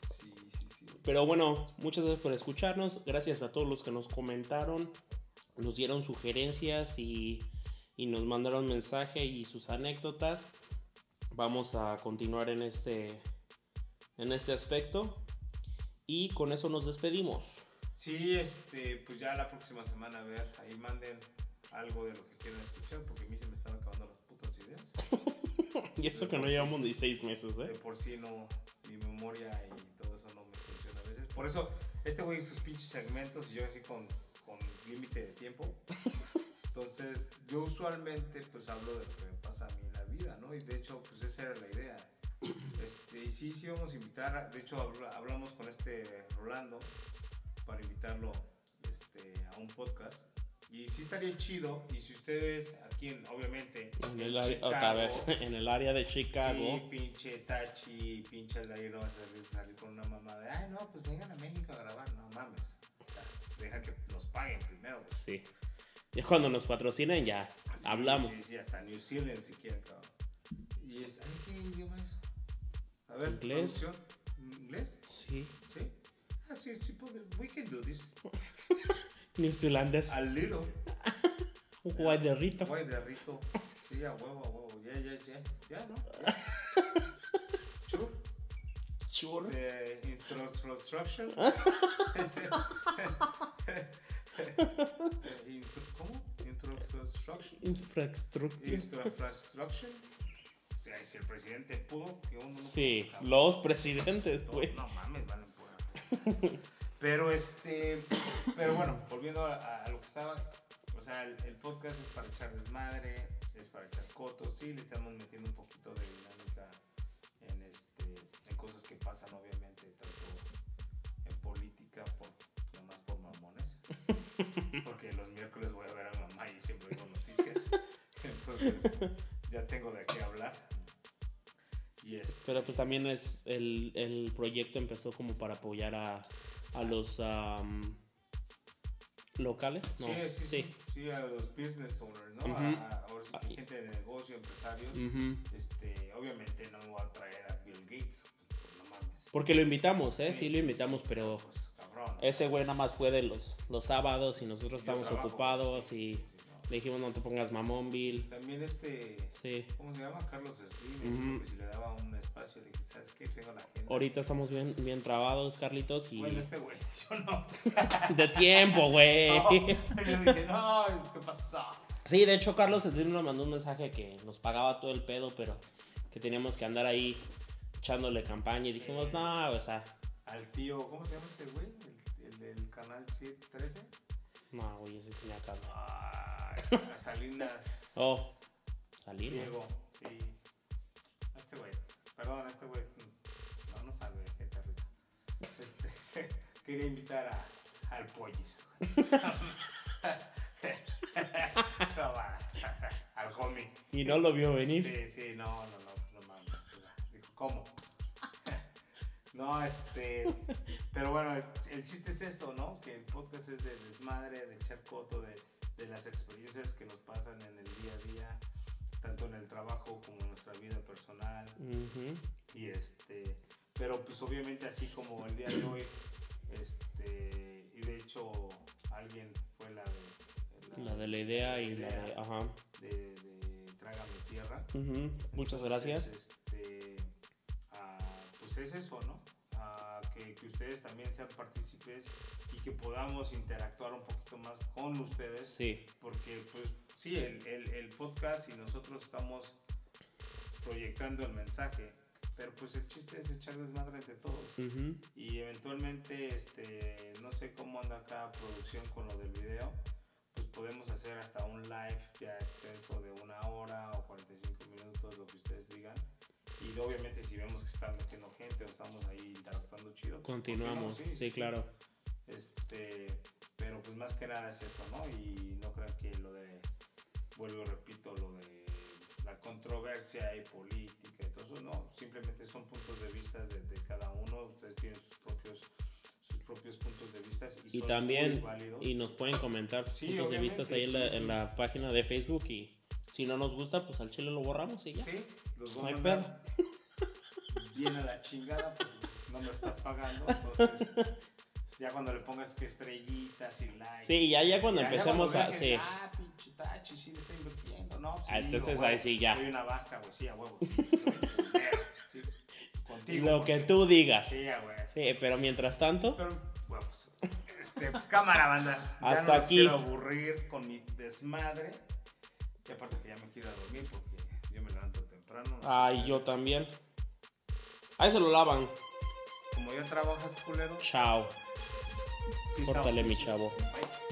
Sí, sí, sí. Pero bueno, muchas gracias por escucharnos. Gracias a todos los que nos comentaron, nos dieron sugerencias y, y nos mandaron mensaje y sus anécdotas. Vamos a continuar en este, en este aspecto. Y con eso nos despedimos. Sí, este, pues ya la próxima semana, a ver, ahí manden algo de lo que quieran escuchar, porque a mí se me están acabando las putas ideas. Y eso que no llevamos ni seis meses, De ¿eh? por sí no, mi memoria y todo eso no me funciona a veces. Por eso, este güey, sus pinches segmentos, y yo así con, con límite de tiempo. Entonces, yo usualmente, pues hablo de lo que me pasa a mí en la vida, ¿no? Y de hecho, pues esa era la idea. Este, y sí, sí vamos a invitar, a- de hecho habla- hablamos con este Rolando para invitarlo este, a un podcast. Y sí estaría chido, y si ustedes aquí, en, obviamente, En el área, otra Chicago, vez, en el área de Chicago. Sí, pinche Tachi, pinche Aldair no vas a salir, salir con una mamá de, ay, no, pues vengan a México a grabar, no mames. Deja que nos paguen primero. güey. Sí. Ya cuando nos patrocinen ya Sí, hablamos. Sí, sí, hasta New Zealand si quieren, cabrón. Y es, ay, ¿qué idioma es? A ver, Inglés. ¿Inglés? Sí. Sí. Ah, sí, sí, podemos. We can do this. Neozelandés. A little. Un guayderrito. Guay de rito. Sí, a huevo, a huevo. Ya, ya, ya. Ya, ¿no? Sure. Churro. de instruction. ¿Cómo? Instruction. Infraestructura. Infrastructure. O sea, si el presidente pudo, que uno no Sí, los presidentes, güey. No mames, valen pura. Pero este, pero bueno, volviendo a, lo que estaba, o sea, el, podcast es para echar desmadre, es para echar cotos, sí, le estamos metiendo un poquito de dinámica en este, en cosas que pasan obviamente, tanto en política, por, nomás por mamones, porque los miércoles voy a ver a mamá y siempre digo noticias, entonces ya tengo de qué hablar. Y este, Pero pues también es el, el proyecto empezó como para apoyar a, a los am, locales, ¿no? Sí, sí, sí, sí, a los business owners, ¿no? A, a- gente de negocio, empresarios. Este, obviamente no voy a traer a Bill Gates, no mames. Porque lo invitamos, ¿eh? Sí, Sí, lo invitamos, pero Pues cabrón. ¿no? ese güey nada más puede los, los sábados y nosotros estamos trabajo, ocupados y. le dijimos no te pongas mamón, Bill. También este, Sí. ¿cómo se llama? Carlos Slim, Ujú. que si le daba un espacio, le dije, ¿sabes qué? Tengo la agenda. Ahorita estamos bien, bien trabados, Carlitos, y Bueno, este güey, yo no. de tiempo, güey. No, Yo dije, no, que pasó. Sí, de hecho Carlos Slim nos mandó un mensaje que nos pagaba todo el pedo, pero que teníamos que andar ahí echándole campaña y Sí. dijimos, no, o sea, Al tío, ¿cómo se llama este güey? El, el del canal 713. no, güey, ese tenía acá. Ay, a Salinas. Oh, salir. ¿no? Diego, sí. Este güey, perdón, este güey, no, no sabe qué terrible. Este, se- quería invitar a, al Pollis. no, va, al homie. Y no lo vio venir. Sí, sí, no, no, no, no mames. Dijo, ¿cómo? No, este, pero bueno, el, el chiste es eso, ¿no? Que el podcast es de desmadre, de echar coto, de, de las experiencias que nos pasan en el día a día, tanto en el trabajo como en nuestra vida personal. Y este, pero pues obviamente así como el día de hoy, este, y de hecho alguien fue la de, La de la idea y la de... Ajá. de, de Trágame Tierra. Muchas Entonces, gracias. Este, ah, pues es eso, ¿no? Ah, que, que ustedes también sean partícipes que podamos interactuar un poquito más con ustedes. Sí. Porque, pues, sí, el, el, el podcast y nosotros estamos proyectando el mensaje. Pero pues el chiste es echar desmadre entre todos. Ujú. Y eventualmente, este, no sé cómo anda acá producción con lo del video, pues podemos hacer hasta un live ya extenso de una hora o 45 minutos, lo que ustedes digan. Y obviamente si vemos que están metiendo gente o estamos ahí interactuando chido. pues, Continuamos. continuamos, Sí, claro. Este, pero pues más que nada es eso, ¿no? Y no crean que lo de, vuelvo y repito, lo de la controversia y política y todo eso, no, simplemente son puntos de vista de, de cada uno, ustedes tienen sus propios sus propios puntos de vista y, Y son también, muy válidos. y nos pueden comentar sus Sí, puntos de vista ahí en la, sí, en la página de Facebook y si no nos gusta, pues al chile lo borramos y ya. Sí, los No hay mandar bien a la chingada. porque no me estás pagando, entonces ya cuando le pongas que estrellitas y likes. Sí, ya- ya cuando empecemos a- vean que, sí. Ah, pinche Tachi, sí le está invirtiendo, ¿no? Sí, Ah, entonces ahí sí, ya. Soy una vasca, güey, sí, a huevo. sí, Contigo. Lo que tú digas. Sí, a huevo. Sí, pero mientras tanto, Pero, huevos. Este, pues cámara, banda. Ya Hasta no aquí. quiero aburrir con mi desmadre. Y aparte que ya me quiero ir a dormir porque yo me levanto temprano. ay, yo también. Ahí se lo lavan. Como ya trabajas, culero. Chao. Córtale, mi chavo. Bye.